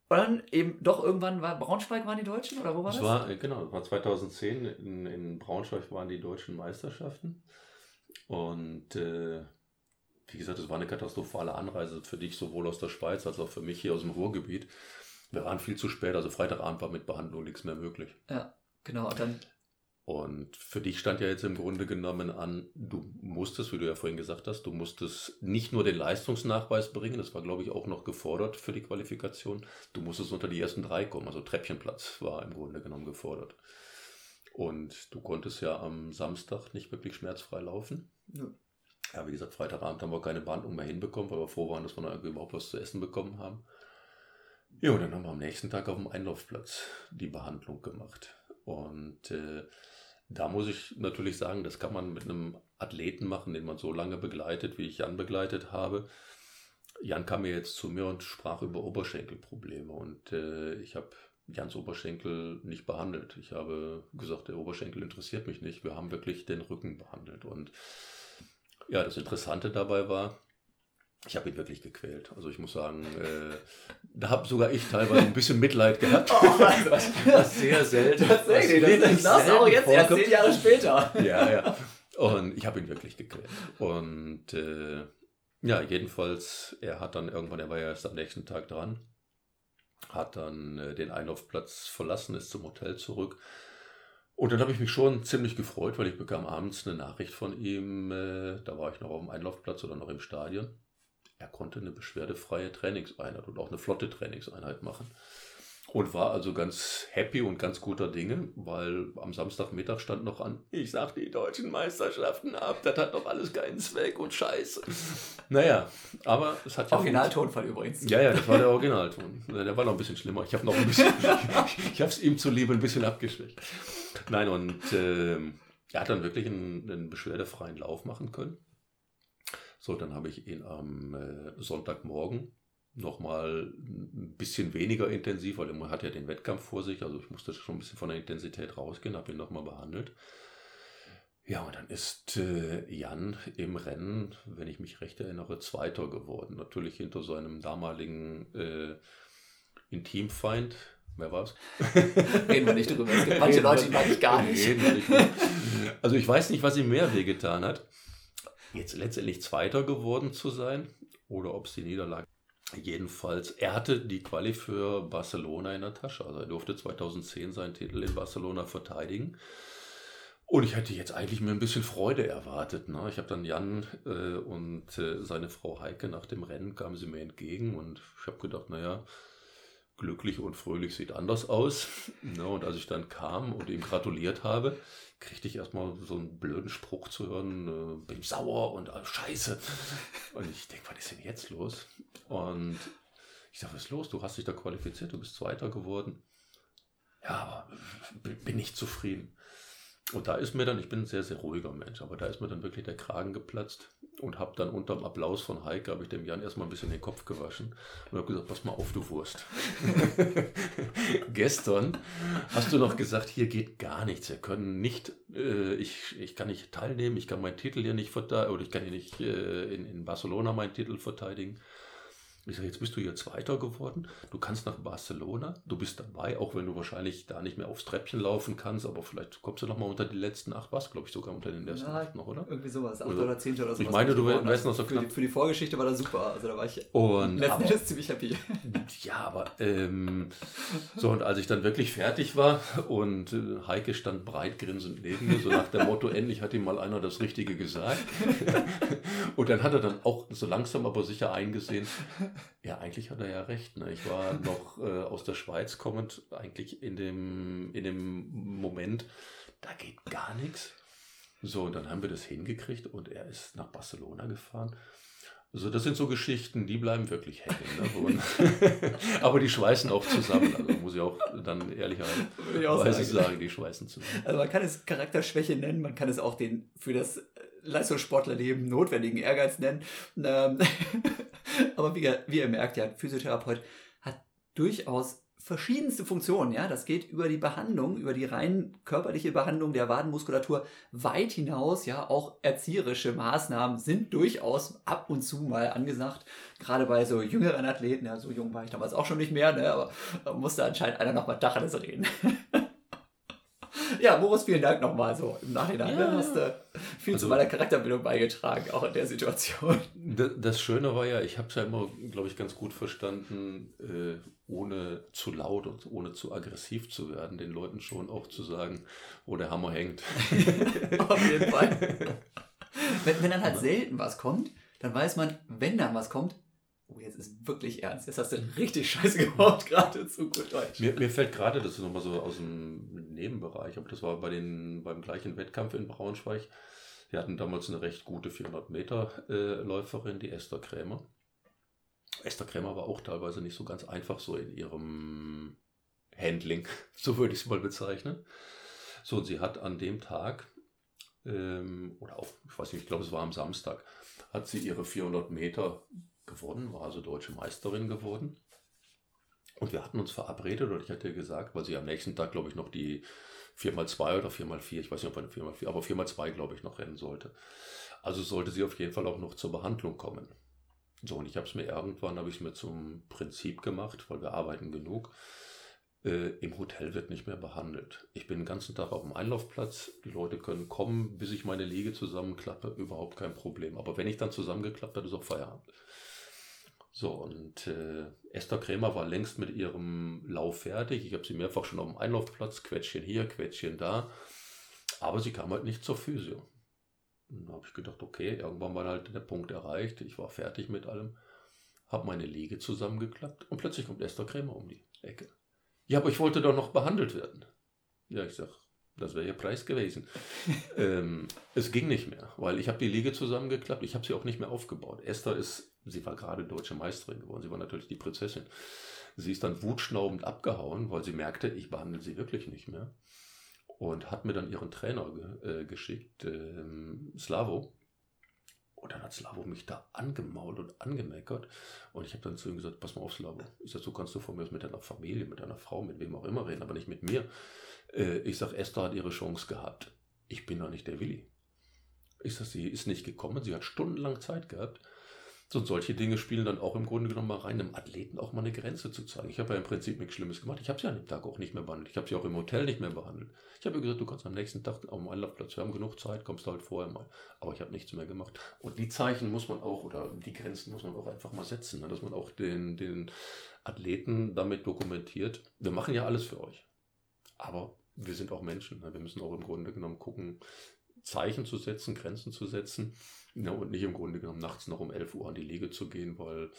Speaker 1: Und dann eben doch irgendwann war Braunschweig waren die Deutschen oder wo war das?
Speaker 2: das? War, genau, das war 2010 in, in Braunschweig waren die deutschen Meisterschaften. Und äh, wie gesagt, es war eine katastrophale Anreise für dich, sowohl aus der Schweiz als auch für mich hier aus dem Ruhrgebiet. Wir waren viel zu spät, also Freitagabend war mit Behandlung nichts mehr möglich.
Speaker 1: Ja, genau. Und, dann
Speaker 2: und für dich stand ja jetzt im Grunde genommen an, du musstest, wie du ja vorhin gesagt hast, du musstest nicht nur den Leistungsnachweis bringen, das war, glaube ich, auch noch gefordert für die Qualifikation, du musstest unter die ersten drei kommen, also Treppchenplatz war im Grunde genommen gefordert. Und du konntest ja am Samstag nicht wirklich schmerzfrei laufen. Ja ja, wie gesagt, Freitagabend haben wir keine Behandlung mehr hinbekommen, weil wir froh waren, dass wir da überhaupt was zu essen bekommen haben. Ja, und dann haben wir am nächsten Tag auf dem Einlaufplatz die Behandlung gemacht. Und äh, da muss ich natürlich sagen, das kann man mit einem Athleten machen, den man so lange begleitet, wie ich Jan begleitet habe. Jan kam mir jetzt zu mir und sprach über Oberschenkelprobleme. Und äh, ich habe Jans Oberschenkel nicht behandelt. Ich habe gesagt, der Oberschenkel interessiert mich nicht. Wir haben wirklich den Rücken behandelt. Und ja, das Interessante dabei war, ich habe ihn wirklich gequält. Also ich muss sagen, äh, da habe sogar ich teilweise ein bisschen Mitleid gehabt. Oh, was, was sehr selten.
Speaker 1: Tatsächlich, das, das auch jetzt erst zehn Jahre später.
Speaker 2: Ja, ja. Und ich habe ihn wirklich gequält. Und äh, ja, jedenfalls, er hat dann irgendwann, er war ja erst am nächsten Tag dran, hat dann äh, den Einlaufplatz verlassen, ist zum Hotel zurück. Und dann habe ich mich schon ziemlich gefreut, weil ich bekam abends eine Nachricht von ihm, äh, da war ich noch auf dem Einlaufplatz oder noch im Stadion er konnte eine beschwerdefreie Trainingseinheit und auch eine flotte Trainingseinheit machen. Und war also ganz happy und ganz guter Dinge, weil am Samstagmittag stand noch an, ich sag die deutschen Meisterschaften ab, das hat doch alles keinen Zweck und Scheiße. Naja, aber es hat
Speaker 1: ja. Originaltonfall übrigens.
Speaker 2: Ja, ja, das war der Originalton. Der war noch ein bisschen schlimmer. Ich habe noch ein bisschen, ich habe es ihm zuliebe ein bisschen abgeschwächt. Nein, und äh, er hat dann wirklich einen, einen beschwerdefreien Lauf machen können. So, dann habe ich ihn am äh, Sonntagmorgen nochmal ein bisschen weniger intensiv, weil er hat ja den Wettkampf vor sich, also ich musste schon ein bisschen von der Intensität rausgehen, habe ihn nochmal behandelt. Ja, und dann ist äh, Jan im Rennen, wenn ich mich recht erinnere, Zweiter geworden. Natürlich hinter seinem damaligen äh, Intimfeind. Wer war's?
Speaker 1: Reden wir nicht drüber. Es gibt manche Leute, die mag ich gar nicht.
Speaker 2: Also ich weiß nicht, was ihm mehr wehgetan hat jetzt letztendlich Zweiter geworden zu sein oder ob es die Niederlage. Jedenfalls, er hatte die Quali für Barcelona in der Tasche. Also er durfte 2010 seinen Titel in Barcelona verteidigen. Und ich hätte jetzt eigentlich mir ein bisschen Freude erwartet. Ne? Ich habe dann Jan äh, und äh, seine Frau Heike nach dem Rennen kamen sie mir entgegen und ich habe gedacht, naja, glücklich und fröhlich sieht anders aus. Ne? Und als ich dann kam und ihm gratuliert habe, kriegte ich erstmal so einen blöden Spruch zu hören, äh, bin sauer und äh, scheiße. Und ich denke, was ist denn jetzt los? Und ich sage, was ist los? Du hast dich da qualifiziert, du bist Zweiter geworden. Ja, aber bin nicht zufrieden. Und da ist mir dann, ich bin ein sehr, sehr ruhiger Mensch, aber da ist mir dann wirklich der Kragen geplatzt und habe dann unter dem Applaus von Heike, habe ich dem Jan erstmal ein bisschen den Kopf gewaschen und habe gesagt, pass mal auf, du Wurst. Gestern hast du noch gesagt, hier geht gar nichts, wir können nicht, äh, ich, ich kann nicht teilnehmen, ich kann meinen Titel hier nicht verteidigen, oder ich kann hier nicht äh, in, in Barcelona meinen Titel verteidigen. Ich sage, jetzt bist du hier Zweiter geworden, du kannst nach Barcelona, du bist dabei, auch wenn du wahrscheinlich da nicht mehr aufs Treppchen laufen kannst, aber vielleicht kommst du nochmal unter die letzten acht, was glaube ich sogar unter den ersten
Speaker 1: ja,
Speaker 2: acht noch, oder?
Speaker 1: Irgendwie sowas, acht oder, oder zehn oder so.
Speaker 2: Ich meine, du wärst noch so
Speaker 1: knapp. Für die, für die, Vorgeschichte war das super, also da war ich
Speaker 2: und,
Speaker 1: letzten Endes ziemlich happy.
Speaker 2: Ja, aber ähm, so und als ich dann wirklich fertig war und äh, Heike stand breit grinsend neben mir, so nach dem Motto, endlich hat ihm mal einer das Richtige gesagt. und dann hat er dann auch so langsam aber sicher eingesehen, ja, eigentlich hat er ja recht. Ne? Ich war noch äh, aus der Schweiz kommend, eigentlich in dem, in dem Moment, da geht gar nichts. So, und dann haben wir das hingekriegt und er ist nach Barcelona gefahren. Also das sind so Geschichten, die bleiben wirklich hängen. Ne? Aber die schweißen auch zusammen. Also muss ich auch dann ehrlicherweise sagen, die schweißen zusammen.
Speaker 1: Also man kann es Charakterschwäche nennen, man kann es auch den für das Leistungssportlerleben notwendigen Ehrgeiz nennen. Ähm, aber wie ihr, wie ihr merkt, ja, Physiotherapeut hat durchaus verschiedenste Funktionen, ja. Das geht über die Behandlung, über die rein körperliche Behandlung der Wadenmuskulatur weit hinaus, ja. Auch erzieherische Maßnahmen sind durchaus ab und zu mal angesagt. Gerade bei so jüngeren Athleten, ja, so jung war ich damals auch schon nicht mehr, ne, aber da musste anscheinend einer noch mal Tacheles reden. ja, Boris, vielen Dank nochmal so im Nachhinein. Ja. Du hast äh, viel also, zu meiner Charakterbildung beigetragen, auch in der Situation.
Speaker 2: Das Schöne war ja, ich habe es ja immer, glaube ich, ganz gut verstanden, äh, ohne zu laut und ohne zu aggressiv zu werden, den Leuten schon auch zu sagen, wo der Hammer hängt.
Speaker 1: Auf jeden Fall. wenn, wenn dann halt selten was kommt, dann weiß man, wenn dann was kommt, oh, jetzt ist wirklich ernst. Jetzt hast du richtig Scheiße gebaut, gerade zu gut Deutsch.
Speaker 2: Mir, mir fällt gerade, das ist nochmal so aus dem Nebenbereich, aber das war bei den, beim gleichen Wettkampf in Braunschweig. Wir hatten damals eine recht gute 400 Meter äh, Läuferin, die Esther Krämer. Esther Krämer war auch teilweise nicht so ganz einfach so in ihrem Handling, so würde ich es mal bezeichnen. So, und sie hat an dem Tag, ähm, oder auf, ich weiß nicht, ich glaube, es war am Samstag, hat sie ihre 400 Meter gewonnen, war also deutsche Meisterin geworden. Und wir hatten uns verabredet und ich hatte gesagt, weil sie am nächsten Tag, glaube ich, noch die 4x2 oder 4x4, ich weiß nicht, ob eine 4x4, aber 4x2, glaube ich, noch rennen sollte. Also sollte sie auf jeden Fall auch noch zur Behandlung kommen. So, und ich habe es mir irgendwann, habe ich es mir zum Prinzip gemacht, weil wir arbeiten genug. Äh, Im Hotel wird nicht mehr behandelt. Ich bin den ganzen Tag auf dem Einlaufplatz. Die Leute können kommen, bis ich meine Liege zusammenklappe. Überhaupt kein Problem. Aber wenn ich dann zusammengeklappt habe, ist auch Feierabend. So, und äh, Esther Krämer war längst mit ihrem Lauf fertig. Ich habe sie mehrfach schon auf dem Einlaufplatz, Quetschen hier, Quetschen da. Aber sie kam halt nicht zur Physio. Und da habe ich gedacht, okay, irgendwann war halt der Punkt erreicht. Ich war fertig mit allem, habe meine Liege zusammengeklappt und plötzlich kommt Esther Krämer um die Ecke. Ja, aber ich wollte doch noch behandelt werden. Ja, ich sage, das wäre ihr Preis gewesen. ähm, es ging nicht mehr, weil ich habe die Liege zusammengeklappt. Ich habe sie auch nicht mehr aufgebaut. Esther ist, sie war gerade deutsche Meisterin geworden. Sie war natürlich die Prinzessin. Sie ist dann wutschnaubend abgehauen, weil sie merkte, ich behandle sie wirklich nicht mehr und hat mir dann ihren Trainer ge äh, geschickt, ähm, Slavo. Und dann hat Slavo mich da angemault und angemeckert. Und ich habe dann zu ihm gesagt, pass mal auf, Slavo. Ich sage, so kannst du von mir aus mit deiner Familie, mit deiner Frau, mit wem auch immer reden, aber nicht mit mir. Äh, ich sage, Esther hat ihre Chance gehabt. Ich bin doch nicht der Willi. Ich sage, sie ist nicht gekommen, sie hat stundenlang Zeit gehabt. So, solche Dinge spielen dann auch im Grunde genommen mal rein, einem Athleten auch mal eine Grenze zu zeigen. Ich habe ja im Prinzip nichts Schlimmes gemacht. Ich habe sie an dem Tag auch nicht mehr behandelt. Ich habe sie auch im Hotel nicht mehr behandelt. Ich habe gesagt, du kannst am nächsten Tag auf dem Einlaufplatz, wir haben genug Zeit, kommst du halt vorher mal. Aber ich habe nichts mehr gemacht. Und die Zeichen muss man auch, oder die Grenzen muss man auch einfach mal setzen, ne? dass man auch den, den Athleten damit dokumentiert. Wir machen ja alles für euch. Aber wir sind auch Menschen. Ne? Wir müssen auch im Grunde genommen gucken, Zeichen zu setzen, Grenzen zu setzen ja, und nicht im Grunde genommen nachts noch um 11 Uhr an die Liege zu gehen, weil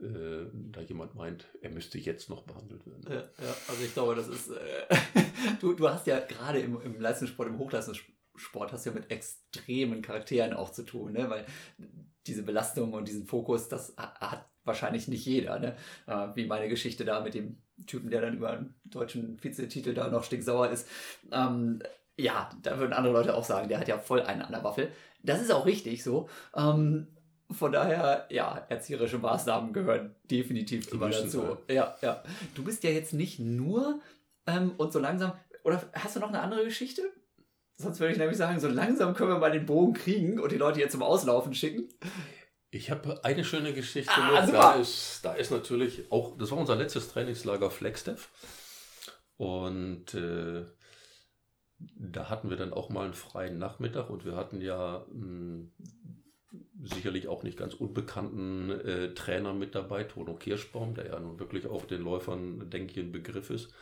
Speaker 2: äh, da jemand meint, er müsste jetzt noch behandelt werden.
Speaker 1: Ja, ja also ich glaube, das ist. Äh, du, du hast ja gerade im, im Leistungssport, im Hochleistungssport, hast ja mit extremen Charakteren auch zu tun, ne? weil diese Belastung und diesen Fokus, das hat wahrscheinlich nicht jeder. Ne? Äh, wie meine Geschichte da mit dem Typen, der dann über einen deutschen Vizetitel da noch stinksauer ist. Ähm, ja, da würden andere Leute auch sagen, der hat ja voll einen an der Waffel. Das ist auch richtig so. Ähm, von daher, ja, erzieherische Maßnahmen gehören definitiv immer dazu. Ja, ja. Du bist ja jetzt nicht nur ähm, und so langsam. Oder hast du noch eine andere Geschichte? Sonst würde ich nämlich sagen, so langsam können wir mal den Bogen kriegen und die Leute hier zum Auslaufen schicken.
Speaker 2: Ich habe eine schöne Geschichte ah, Da ist, da ist natürlich auch, das war unser letztes Trainingslager Flagstaff. Und äh, da hatten wir dann auch mal einen freien Nachmittag und wir hatten ja mh, hm, sicherlich auch nicht ganz unbekannten äh, Trainer mit dabei, Tono Kirschbaum, der ja nun wirklich auch den Läufern, denke ich, ein Begriff ist.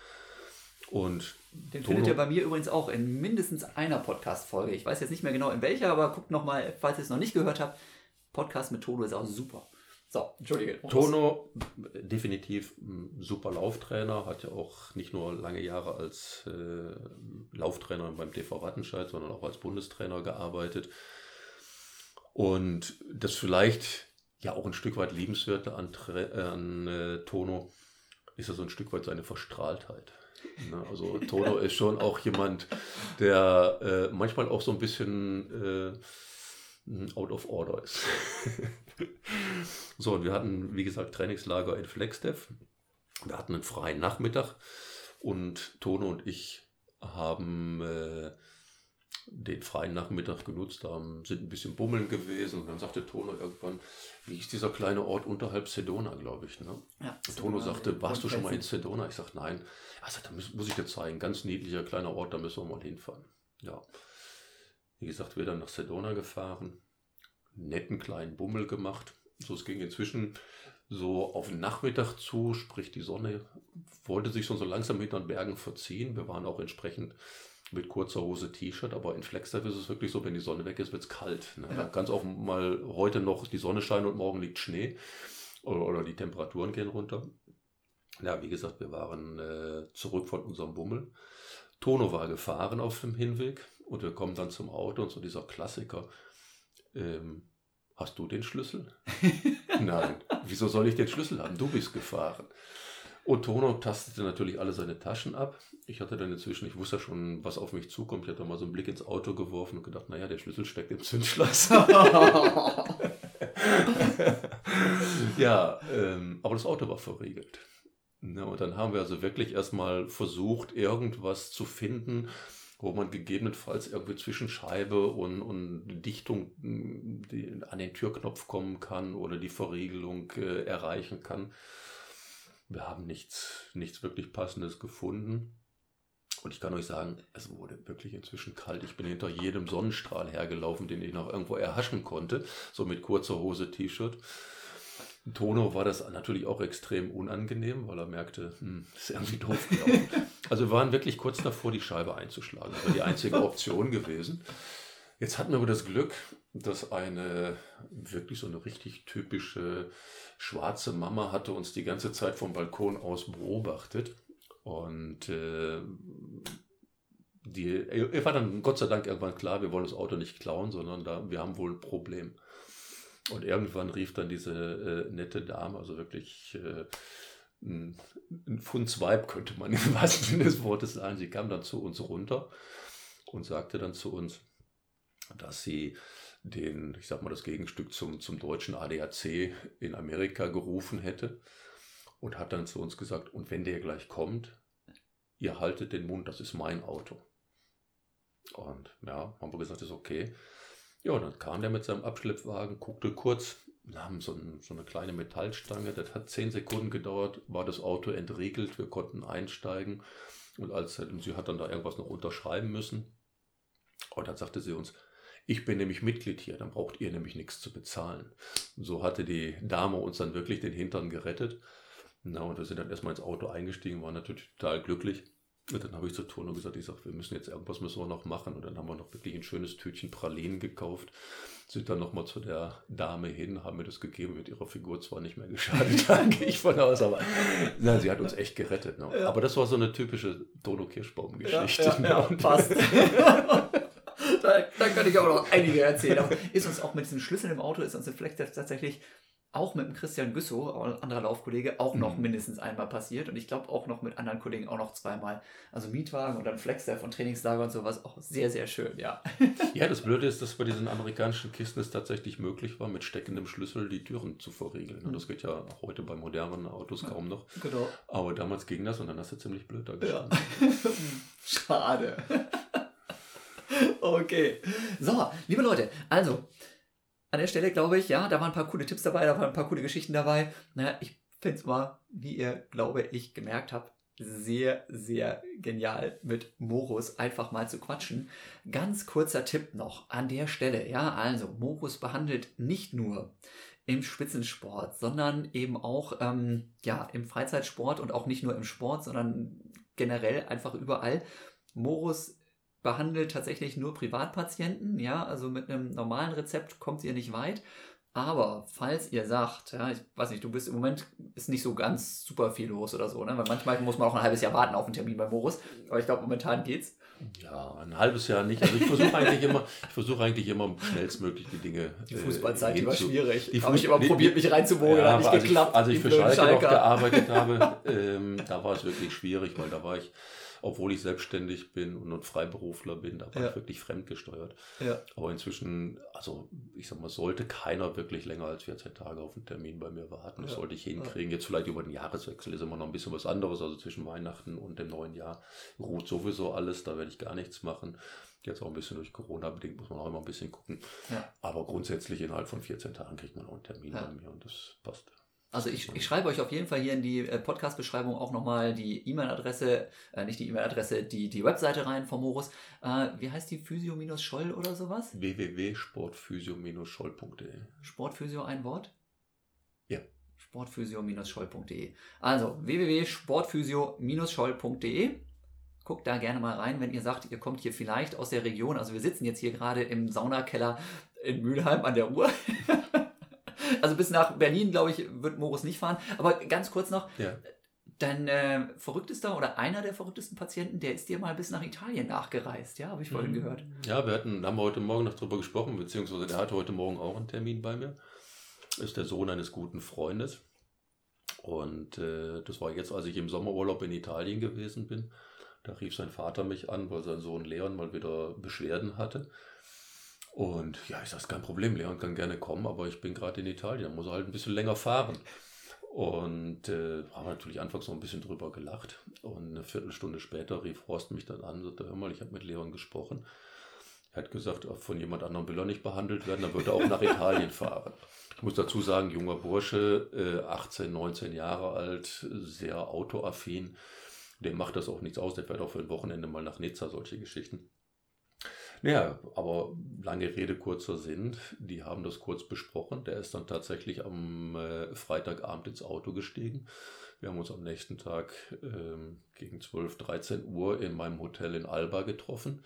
Speaker 2: Und
Speaker 1: den Tono, findet ihr bei mir übrigens auch in mindestens einer Podcast-Folge. Ich weiß jetzt nicht mehr genau in welcher, aber guckt nochmal, falls ihr es noch nicht gehört habt. Podcast mit Tono ist auch super. So, Entschuldige.
Speaker 2: Tono, definitiv ein super Lauftrainer, hat ja auch nicht nur lange Jahre als äh, Lauftrainer beim TV Wattenscheid, sondern auch als Bundestrainer gearbeitet. Und das vielleicht ja auch ein Stück weit liebenswerte an, an äh, Tono ist ja so ein Stück weit seine Verstrahltheit. Ne? Also Tono ist schon auch jemand, der äh, manchmal auch so ein bisschen äh, out of order ist. so, und wir hatten, wie gesagt, Trainingslager in Flagstaff. Wir hatten einen freien Nachmittag und Tone und ich haben äh, den freien Nachmittag genutzt, haben, sind ein bisschen bummeln gewesen und dann sagte Tono irgendwann, wie ist dieser kleine Ort unterhalb Sedona, glaube ich. Ne? Ja, Tono sagte, warst du schon mal in Sedona? Ich sagte, nein. Er sagte, da muss, muss ich dir zeigen, ganz niedlicher kleiner Ort, da müssen wir mal hinfahren. Ja. Wie gesagt, wir dann nach Sedona gefahren netten kleinen Bummel gemacht. So, es ging inzwischen so auf den Nachmittag zu, sprich die Sonne wollte sich schon so langsam hinter den Bergen verziehen. Wir waren auch entsprechend mit kurzer Hose T-Shirt, aber in Flagstaff ist es wirklich so, wenn die Sonne weg ist, wird es kalt. Ne? Ja. Ganz auch mal heute noch die Sonne scheint und morgen liegt Schnee oder, oder die Temperaturen gehen runter. Ja, wie gesagt, wir waren äh, zurück von unserem Bummel. Tono war gefahren auf dem Hinweg und wir kommen dann zum Auto und so dieser Klassiker ähm, hast du den Schlüssel? Nein. Wieso soll ich den Schlüssel haben? Du bist gefahren. Und Tono tastete natürlich alle seine Taschen ab. Ich hatte dann inzwischen, ich wusste schon, was auf mich zukommt. Ich hatte mal so einen Blick ins Auto geworfen und gedacht, naja, der Schlüssel steckt im Zündschloss. ja, ähm, aber das Auto war verriegelt. Ja, und dann haben wir also wirklich erstmal versucht, irgendwas zu finden, wo man gegebenenfalls irgendwie zwischen Scheibe und, und Dichtung die, an den Türknopf kommen kann oder die Verriegelung äh, erreichen kann. Wir haben nichts, nichts wirklich Passendes gefunden. Und ich kann euch sagen, es wurde wirklich inzwischen kalt. Ich bin hinter jedem Sonnenstrahl hergelaufen, den ich noch irgendwo erhaschen konnte, so mit kurzer Hose, T-Shirt. Tono war das natürlich auch extrem unangenehm, weil er merkte, hm, ist irgendwie doof. Also wir waren wirklich kurz davor, die Scheibe einzuschlagen. Das war die einzige Option gewesen. Jetzt hatten wir aber das Glück, dass eine wirklich so eine richtig typische schwarze Mama hatte uns die ganze Zeit vom Balkon aus beobachtet. Und äh, die, war dann Gott sei Dank irgendwann klar, wir wollen das Auto nicht klauen, sondern da, wir haben wohl ein Problem. Und irgendwann rief dann diese äh, nette Dame, also wirklich äh, ein, ein Fundsweib, könnte man im wahrsten Sinne des Wortes sagen. Sie kam dann zu uns runter und sagte dann zu uns, dass sie den, ich sag mal, das Gegenstück zum, zum deutschen ADAC in Amerika gerufen hätte und hat dann zu uns gesagt, und wenn der gleich kommt, ihr haltet den Mund, das ist mein Auto. Und ja, haben wir gesagt, das ist okay. Ja, dann kam der mit seinem Abschleppwagen, guckte kurz, haben so, ein, so, eine kleine Metallstange, das hat zehn Sekunden gedauert, war das Auto entriegelt, wir konnten einsteigen und als sie hat dann da irgendwas noch unterschreiben müssen. Und dann sagte sie uns, ich bin nämlich Mitglied hier, dann braucht ihr nämlich nichts zu bezahlen. Und so hatte die Dame uns dann wirklich den Hintern gerettet. Na, und wir sind dann erstmal ins Auto eingestiegen, waren natürlich total glücklich. Und dann habe ich zur Tono gesagt, ich sage, wir müssen jetzt irgendwas müssen wir noch machen. Und dann haben wir noch wirklich ein schönes Tütchen Pralinen gekauft, sind dann nochmal zu der Dame hin, haben mir das gegeben, mit ihrer Figur zwar nicht mehr geschadet, da gehe ich von aus, aber na, sie hat uns echt gerettet. Ne? Ja. Aber das war so eine typische Tono Kirschbaum-Geschichte. Ja, ja,
Speaker 1: ja, passt. da, da kann ich aber noch einige erzählen. Aber ist uns auch mit diesen Schlüsseln im Auto, ist uns vielleicht tatsächlich auch mit dem Christian Güssow, anderer Laufkollege, auch noch mhm. mindestens einmal passiert. Und ich glaube auch noch mit anderen Kollegen auch noch zweimal. Also Mietwagen und dann Flexder von Trainingslager und sowas. Auch sehr, sehr schön, ja.
Speaker 2: Ja, das Blöde ist, dass bei diesen amerikanischen Kisten es tatsächlich möglich war, mit steckendem Schlüssel die Türen zu verriegeln. Mhm. Das geht ja auch heute bei modernen Autos kaum noch. Genau. Aber damals ging das und dann hast du ziemlich blöd da gestanden.
Speaker 1: Ja. Schade. okay. So, liebe Leute, also an der Stelle glaube ich, ja, da waren ein paar coole Tipps dabei, da waren ein paar coole Geschichten dabei. Naja, ich finde es mal, wie ihr, glaube ich, gemerkt habt, sehr, sehr genial mit Morus einfach mal zu quatschen. Ganz kurzer Tipp noch an der Stelle. Ja, also Morus behandelt nicht nur im Spitzensport, sondern eben auch ähm, ja, im Freizeitsport und auch nicht nur im Sport, sondern generell einfach überall. Morus behandelt tatsächlich nur Privatpatienten, ja, also mit einem normalen Rezept kommt ihr nicht weit. Aber falls ihr sagt, ja, ich weiß nicht, du bist im Moment ist nicht so ganz super viel los oder so, ne? Weil manchmal muss man auch ein halbes Jahr warten auf einen Termin bei Morus. Aber ich glaube, momentan geht's.
Speaker 2: Ja, ein halbes Jahr nicht. Also ich versuche eigentlich immer, ich versuche eigentlich immer schnellstmöglich die Dinge.
Speaker 1: Die Fußballzeit, äh, die war schwierig. Die habe ich immer die, probiert, mich reinzubogen, ja, hat nicht
Speaker 2: als
Speaker 1: geklappt.
Speaker 2: Ich, als ich für Schalke, Schalke noch gearbeitet habe, ähm, da war es wirklich schwierig, weil da war ich obwohl ich selbstständig bin und ein Freiberufler bin, da war ja. ich wirklich fremdgesteuert. Ja. Aber inzwischen, also ich sag mal, sollte keiner wirklich länger als 14 Tage auf einen Termin bei mir warten. Das ja. sollte ich hinkriegen. Jetzt vielleicht über den Jahreswechsel ist immer noch ein bisschen was anderes. Also zwischen Weihnachten und dem neuen Jahr ruht sowieso alles, da werde ich gar nichts machen. Jetzt auch ein bisschen durch Corona bedingt, muss man auch immer ein bisschen gucken. Ja. Aber grundsätzlich innerhalb von 14 Tagen kriegt man auch einen Termin bei mir und das passt.
Speaker 1: Also ich, ich schreibe euch auf jeden Fall hier in die äh, Podcast-Beschreibung auch nochmal die E-Mail-Adresse, äh, nicht die E-Mail-Adresse, die, die Webseite rein von Morus. Äh, wie heißt die? Physio-Scholl oder sowas?
Speaker 2: www.sportphysio-scholl.de
Speaker 1: Sportphysio ein Wort?
Speaker 2: Ja.
Speaker 1: Sportphysio-scholl.de Also www.sportphysio-scholl.de Guckt da gerne mal rein, wenn ihr sagt, ihr kommt hier vielleicht aus der Region. Also wir sitzen jetzt hier gerade im Saunakeller in Mülheim an der Uhr. Also bis nach Berlin, glaube ich, wird Morus nicht fahren. Aber ganz kurz noch. Ja. Dein äh, verrücktester oder einer der verrücktesten Patienten, der ist dir mal bis nach Italien nachgereist, ja, habe ich vorhin mhm. gehört.
Speaker 2: Ja, wir hatten, haben heute Morgen noch drüber gesprochen, beziehungsweise der hatte heute Morgen auch einen Termin bei mir. Ist der Sohn eines guten Freundes. Und äh, das war jetzt, als ich im Sommerurlaub in Italien gewesen bin. Da rief sein Vater mich an, weil sein Sohn Leon mal wieder Beschwerden hatte. Und ja, ich sage, kein Problem, Leon kann gerne kommen, aber ich bin gerade in Italien, muss halt ein bisschen länger fahren. Und äh, haben natürlich anfangs noch ein bisschen drüber gelacht. Und eine Viertelstunde später rief Horst mich dann an und sagte, hör mal, ich habe mit Leon gesprochen. Er hat gesagt, von jemand anderem will er nicht behandelt werden, dann wird er auch nach Italien fahren. Ich muss dazu sagen, junger Bursche, äh, 18, 19 Jahre alt, sehr autoaffin. Dem macht das auch nichts aus, der fährt auch für ein Wochenende mal nach Nizza, solche Geschichten. Naja, aber lange Rede, kurzer Sinn. Die haben das kurz besprochen. Der ist dann tatsächlich am äh, Freitagabend ins Auto gestiegen. Wir haben uns am nächsten Tag ähm, gegen 12, 13 Uhr in meinem Hotel in Alba getroffen.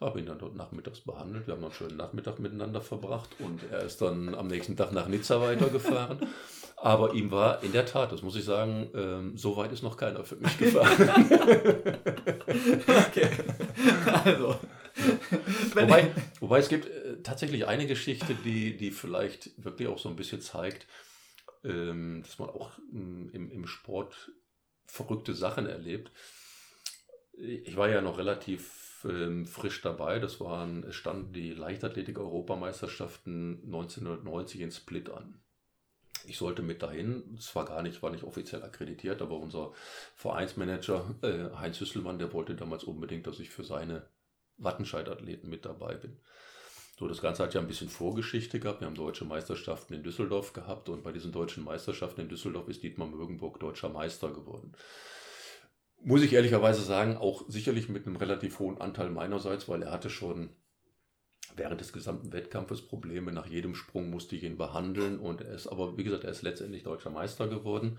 Speaker 2: Habe ihn dann dort nachmittags behandelt. Wir haben einen schönen Nachmittag miteinander verbracht und er ist dann am nächsten Tag nach Nizza weitergefahren. Aber ihm war in der Tat, das muss ich sagen, ähm, so weit ist noch keiner für mich gefahren. okay. Also. wobei, wobei es gibt äh, tatsächlich eine Geschichte, die, die vielleicht wirklich auch so ein bisschen zeigt, ähm, dass man auch ähm, im, im Sport verrückte Sachen erlebt. Ich war ja noch relativ ähm, frisch dabei. Das waren, es standen die Leichtathletik-Europameisterschaften 1990 in Split an. Ich sollte mit dahin, zwar gar nicht, war nicht offiziell akkreditiert, aber unser Vereinsmanager äh, Heinz Hüsselmann, der wollte damals unbedingt, dass ich für seine Wattenscheid-Athleten mit dabei bin. So, das Ganze hat ja ein bisschen Vorgeschichte gehabt. Wir haben deutsche Meisterschaften in Düsseldorf gehabt und bei diesen deutschen Meisterschaften in Düsseldorf ist Dietmar Mögenburg deutscher Meister geworden. Muss ich ehrlicherweise sagen, auch sicherlich mit einem relativ hohen Anteil meinerseits, weil er hatte schon während des gesamten Wettkampfes Probleme. Nach jedem Sprung musste ich ihn behandeln und er ist aber, wie gesagt, er ist letztendlich deutscher Meister geworden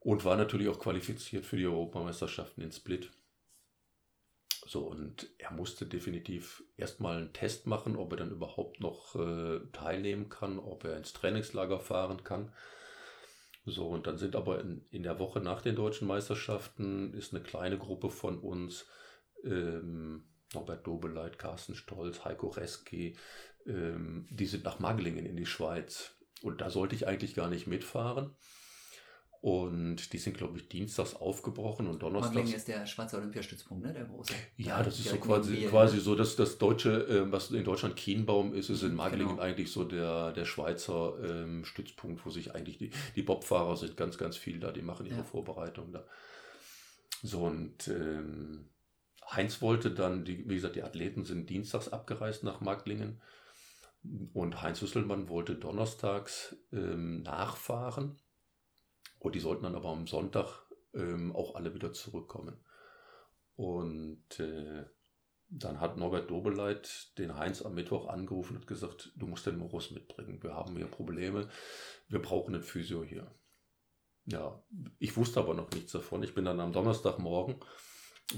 Speaker 2: und war natürlich auch qualifiziert für die Europameisterschaften in Split. So, und er musste definitiv erstmal einen Test machen, ob er dann überhaupt noch äh, teilnehmen kann, ob er ins Trainingslager fahren kann. So, und dann sind aber in, in der Woche nach den deutschen Meisterschaften ist eine kleine Gruppe von uns, ähm, Norbert Dobeleit, Carsten Stolz, Heiko Reski, ähm, die sind nach Maglingen in die Schweiz. Und da sollte ich eigentlich gar nicht mitfahren. Und die sind, glaube ich, dienstags aufgebrochen und donnerstags.
Speaker 1: Marlingen ist der Schweizer Olympiastützpunkt, ne? Der große.
Speaker 2: Ja, das ist so quasi, quasi so, dass das deutsche, äh, was in Deutschland Kienbaum ist, ist in Marlingen genau. eigentlich so der, der Schweizer ähm, Stützpunkt, wo sich eigentlich die, die Bobfahrer sind ganz, ganz viel da, die machen ihre ja. Vorbereitung da. So und ähm, Heinz wollte dann, die, wie gesagt, die Athleten sind dienstags abgereist nach Marklingen und Heinz Hüsselmann wollte donnerstags ähm, nachfahren und die sollten dann aber am Sonntag ähm, auch alle wieder zurückkommen. Und äh, dann hat Norbert Dobeleit den Heinz am Mittwoch angerufen und gesagt, du musst den Morus mitbringen. Wir haben hier Probleme. Wir brauchen einen Physio hier. Ja, ich wusste aber noch nichts davon. Ich bin dann am Donnerstagmorgen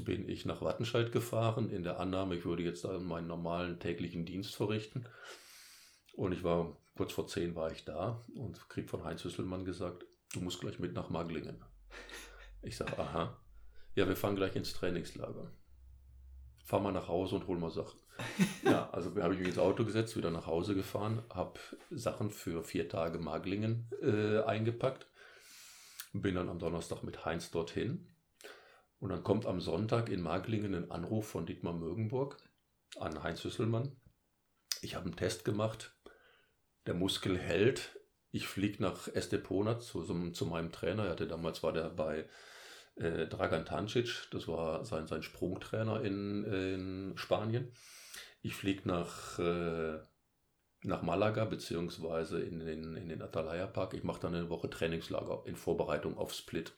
Speaker 2: bin ich nach Wattenscheid gefahren in der Annahme, ich würde jetzt meinen normalen täglichen Dienst verrichten. Und ich war kurz vor zehn war ich da und krieg von Heinz Hüsselmann gesagt, du musst gleich mit nach Maglingen. Ich sage, aha. Ja, wir fahren gleich ins Trainingslager. Fahr mal nach Hause und hol mal Sachen. Ja, also habe ich mich ins Auto gesetzt, wieder nach Hause gefahren, habe Sachen für vier Tage Maglingen äh, eingepackt. Bin dann am Donnerstag mit Heinz dorthin. Und dann kommt am Sonntag in Maglingen ein Anruf von Dietmar Mögenburg an Heinz Hüsselmann. Ich habe einen Test gemacht. Der Muskel hält ich fliege nach Estepona zu, zu, meinem Trainer. Er hatte damals war der bei äh, Dragan Tancic, das war sein, sein Sprungtrainer in, in Spanien. Ich fliege nach, äh, nach Malaga beziehungsweise in den, in den Atalaya Park. Ich mache dann eine Woche Trainingslager in Vorbereitung auf Split.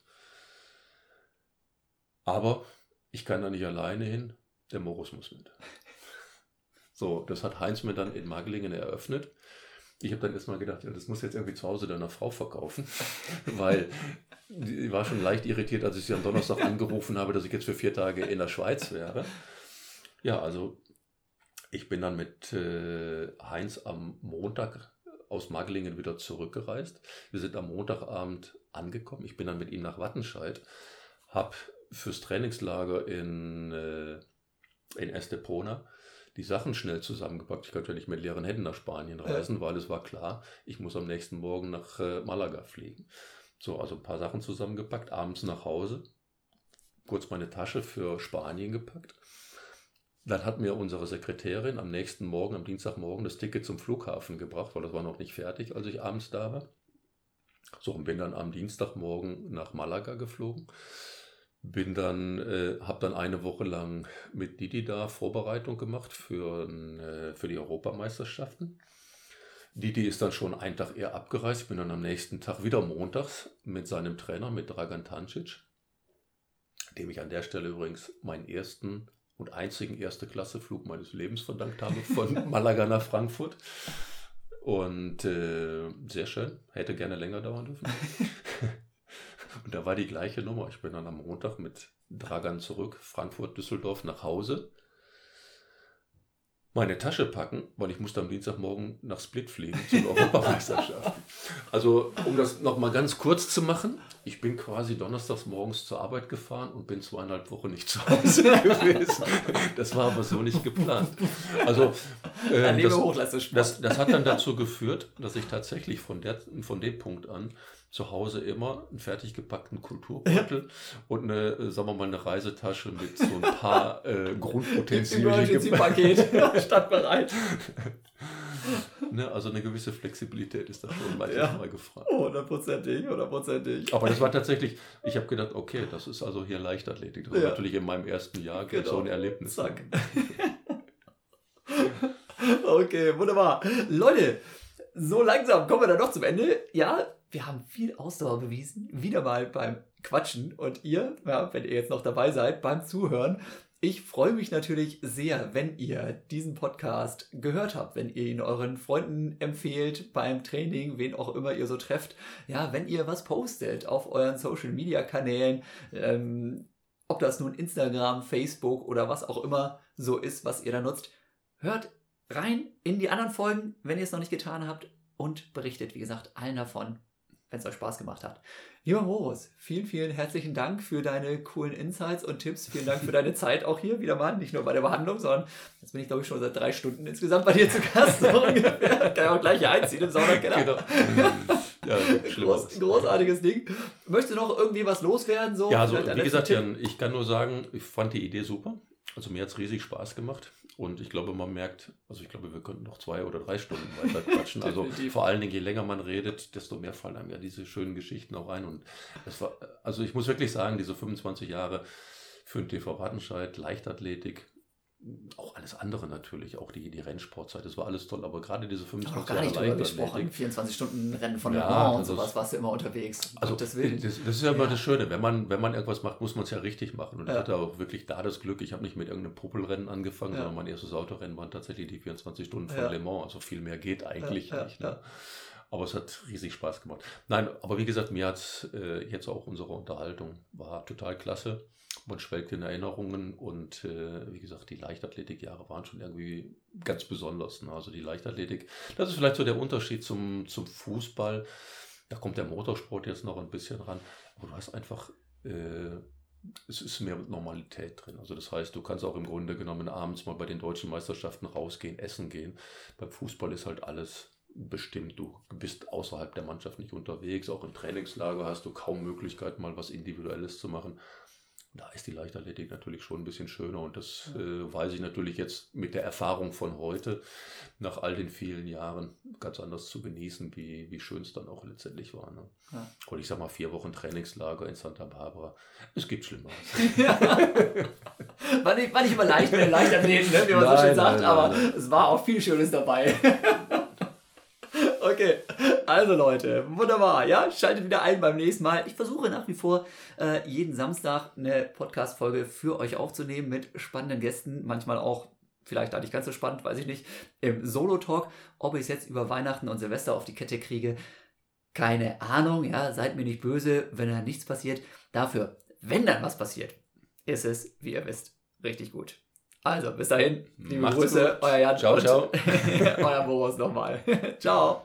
Speaker 2: Aber ich kann da nicht alleine hin, der Morus muss mit. So, das hat Heinz mir dann in Maglingen eröffnet. Ich habe dann erstmal gedacht, ja, das muss jetzt irgendwie zu Hause deiner Frau verkaufen, weil die war schon leicht irritiert, als ich sie am Donnerstag angerufen habe, dass ich jetzt für vier Tage in der Schweiz wäre. Ja, also ich bin dann mit äh, Heinz am Montag aus Maglingen wieder zurückgereist. Wir sind am Montagabend angekommen. Ich bin dann mit ihm nach Wattenscheid, habe fürs Trainingslager in, äh, in Estepona die Sachen schnell zusammengepackt. Ich konnte ja nicht mit leeren Händen nach Spanien reisen, ja. weil es war klar, ich muss am nächsten Morgen nach äh, Malaga fliegen. So, also ein paar Sachen zusammengepackt, abends nach Hause, kurz meine Tasche für Spanien gepackt. Dann hat mir unsere Sekretärin am nächsten Morgen, am Dienstagmorgen, das Ticket zum Flughafen gebracht, weil das war noch nicht fertig, als ich abends da war. So, und bin dann am Dienstagmorgen nach Malaga geflogen. Bin dann, äh, habe dann eine Woche lang mit Didi da Vorbereitung gemacht für, äh, für die Europameisterschaften. Didi ist dann schon einen Tag eher abgereist, bin dann am nächsten Tag wieder montags mit seinem Trainer, mit Dragan Tancic, dem ich an der Stelle übrigens meinen ersten und einzigen Erste-Klasse-Flug meines Lebens verdankt habe, von Malaga nach Frankfurt. Und äh, sehr schön, hätte gerne länger dauern dürfen. und da war die gleiche Nummer. Ich bin dann am Montag mit Dragan zurück, Frankfurt, Düsseldorf nach Hause meine Tasche packen, weil ich musste am Dienstagmorgen nach Split fliegen zur Europameisterschaft. also um das nochmal ganz kurz zu machen, ich bin quasi donnerstags morgens zur Arbeit gefahren und bin zweieinhalb Wochen nicht zu Hause gewesen. Das war aber so nicht geplant. Also äh, das, das, das, hat dann dazu geführt, dass ich tatsächlich von, der, von dem Punkt an zu Hause immer einen fertig gepackten Kulturbeutel ja. und eine, äh, sagen wir mal, eine Reisetasche mit so ein paar äh, Grundutensilien. Paket stadtbereit. ne, also eine gewisse Flexibilität ist da schon manchmal ja. gefragt.
Speaker 1: Hundertprozentig, hundertprozentig.
Speaker 2: Aber das war tatsächlich, ich habe gedacht, okay, das ist also hier Leichtathletik. Das war ja. natürlich in meinem ersten Jahr genau. so ein Erlebnis. Zack.
Speaker 1: okay, wunderbar. Leute, so langsam kommen wir dann doch zum Ende. Ja, wir haben viel Ausdauer bewiesen, wieder mal beim Quatschen und ihr, ja, wenn ihr jetzt noch dabei seid, beim Zuhören. Ich freue mich natürlich sehr, wenn ihr diesen Podcast gehört habt, wenn ihr ihn euren Freunden empfehlt beim Training, wen auch immer ihr so trefft. Ja, wenn ihr was postet auf euren Social Media Kanälen, ähm, ob das nun Instagram, Facebook oder was auch immer so ist, was ihr da nutzt, hört rein in die anderen Folgen, wenn ihr es noch nicht getan habt und berichtet, wie gesagt, allen davon wenn es euch Spaß gemacht hat. Lieber Moritz, vielen, vielen herzlichen Dank für deine coolen Insights und Tipps. Vielen Dank für deine Zeit auch hier wieder mal. Nicht nur bei der Behandlung, sondern jetzt bin ich, glaube ich, schon seit drei Stunden insgesamt bei dir zu Gast. So ungefähr. Kann ich auch gleich hier einziehen im Saunakeller. Genau. Ja, Groß, großartiges Ding. Möchtest du noch irgendwie was loswerden? So?
Speaker 2: Ja, also, wie gesagt, Jan, ich kann nur sagen, ich fand die Idee super. Also mir hat es riesig Spaß gemacht. Und ich glaube, man merkt, also ich glaube, wir könnten noch zwei oder drei Stunden weiter quatschen. also vor allen Dingen, je länger man redet, desto mehr fallen einem ja diese schönen Geschichten auch ein. Und es war, also ich muss wirklich sagen, diese 25 Jahre für den TV Wattenscheid, Leichtathletik, auch alles andere natürlich, auch die, die Rennsportzeit, das war alles toll, aber gerade diese 25
Speaker 1: Jahre. gar nicht drüber gesprochen, 24 Stunden Rennen von ja, Le Mans und sowas, warst du immer unterwegs.
Speaker 2: Also das, das, das, ist ja immer ja. das Schöne, wenn man, wenn man irgendwas macht, muss man es ja richtig machen. Und ja. ich hatte auch wirklich da das Glück, ich habe nicht mit irgendeinem Popelrennen angefangen, ja. sondern mein erstes Autorennen waren tatsächlich die 24 Stunden von Le Mans, also viel mehr geht eigentlich nicht. Ne? Aber es hat riesig Spaß gemacht. Nein, aber wie gesagt, mir hat äh, jetzt auch unsere Unterhaltung war total klasse man schwelgt in Erinnerungen und äh, wie gesagt, die Leichtathletikjahre waren schon irgendwie ganz besonders. Ne? Also die Leichtathletik, das ist vielleicht so der Unterschied zum, zum Fußball. Da kommt der Motorsport jetzt noch ein bisschen ran, aber du hast einfach, äh, es ist mehr Normalität drin. Also das heißt, du kannst auch im Grunde genommen abends mal bei den deutschen Meisterschaften rausgehen, essen gehen. Beim Fußball ist halt alles bestimmt. Du bist außerhalb der Mannschaft nicht unterwegs. Auch im Trainingslager hast du kaum Möglichkeit, mal was Individuelles zu machen. Da ist die Leichtathletik natürlich schon ein bisschen schöner und das äh, weiß ich natürlich jetzt mit der Erfahrung von heute, nach all den vielen Jahren, ganz anders zu genießen, wie, wie schön es dann auch letztendlich war. Ne? Ja. Und ich sag mal, vier Wochen Trainingslager in Santa Barbara, es gibt Schlimmeres. Ja.
Speaker 1: war, nicht, war nicht immer leicht mit den Leichtathleten, ne, wie man nein, so schön sagt, nein, aber nein. es war auch viel Schönes dabei. Okay, also Leute, wunderbar. Ja, schaltet wieder ein beim nächsten Mal. Ich versuche nach wie vor äh, jeden Samstag eine Podcast-Folge für euch aufzunehmen mit spannenden Gästen. Manchmal auch, vielleicht da nicht ganz so spannend, weiß ich nicht, im Solo-Talk. Ob ich es jetzt über Weihnachten und Silvester auf die Kette kriege, keine Ahnung. Ja, seid mir nicht böse, wenn da nichts passiert. Dafür, wenn dann was passiert, ist es, wie ihr wisst, richtig gut. Also, bis dahin, liebe Macht's Grüße, gut. euer Jan
Speaker 2: ciao, ciao.
Speaker 1: euer Boris nochmal. ciao.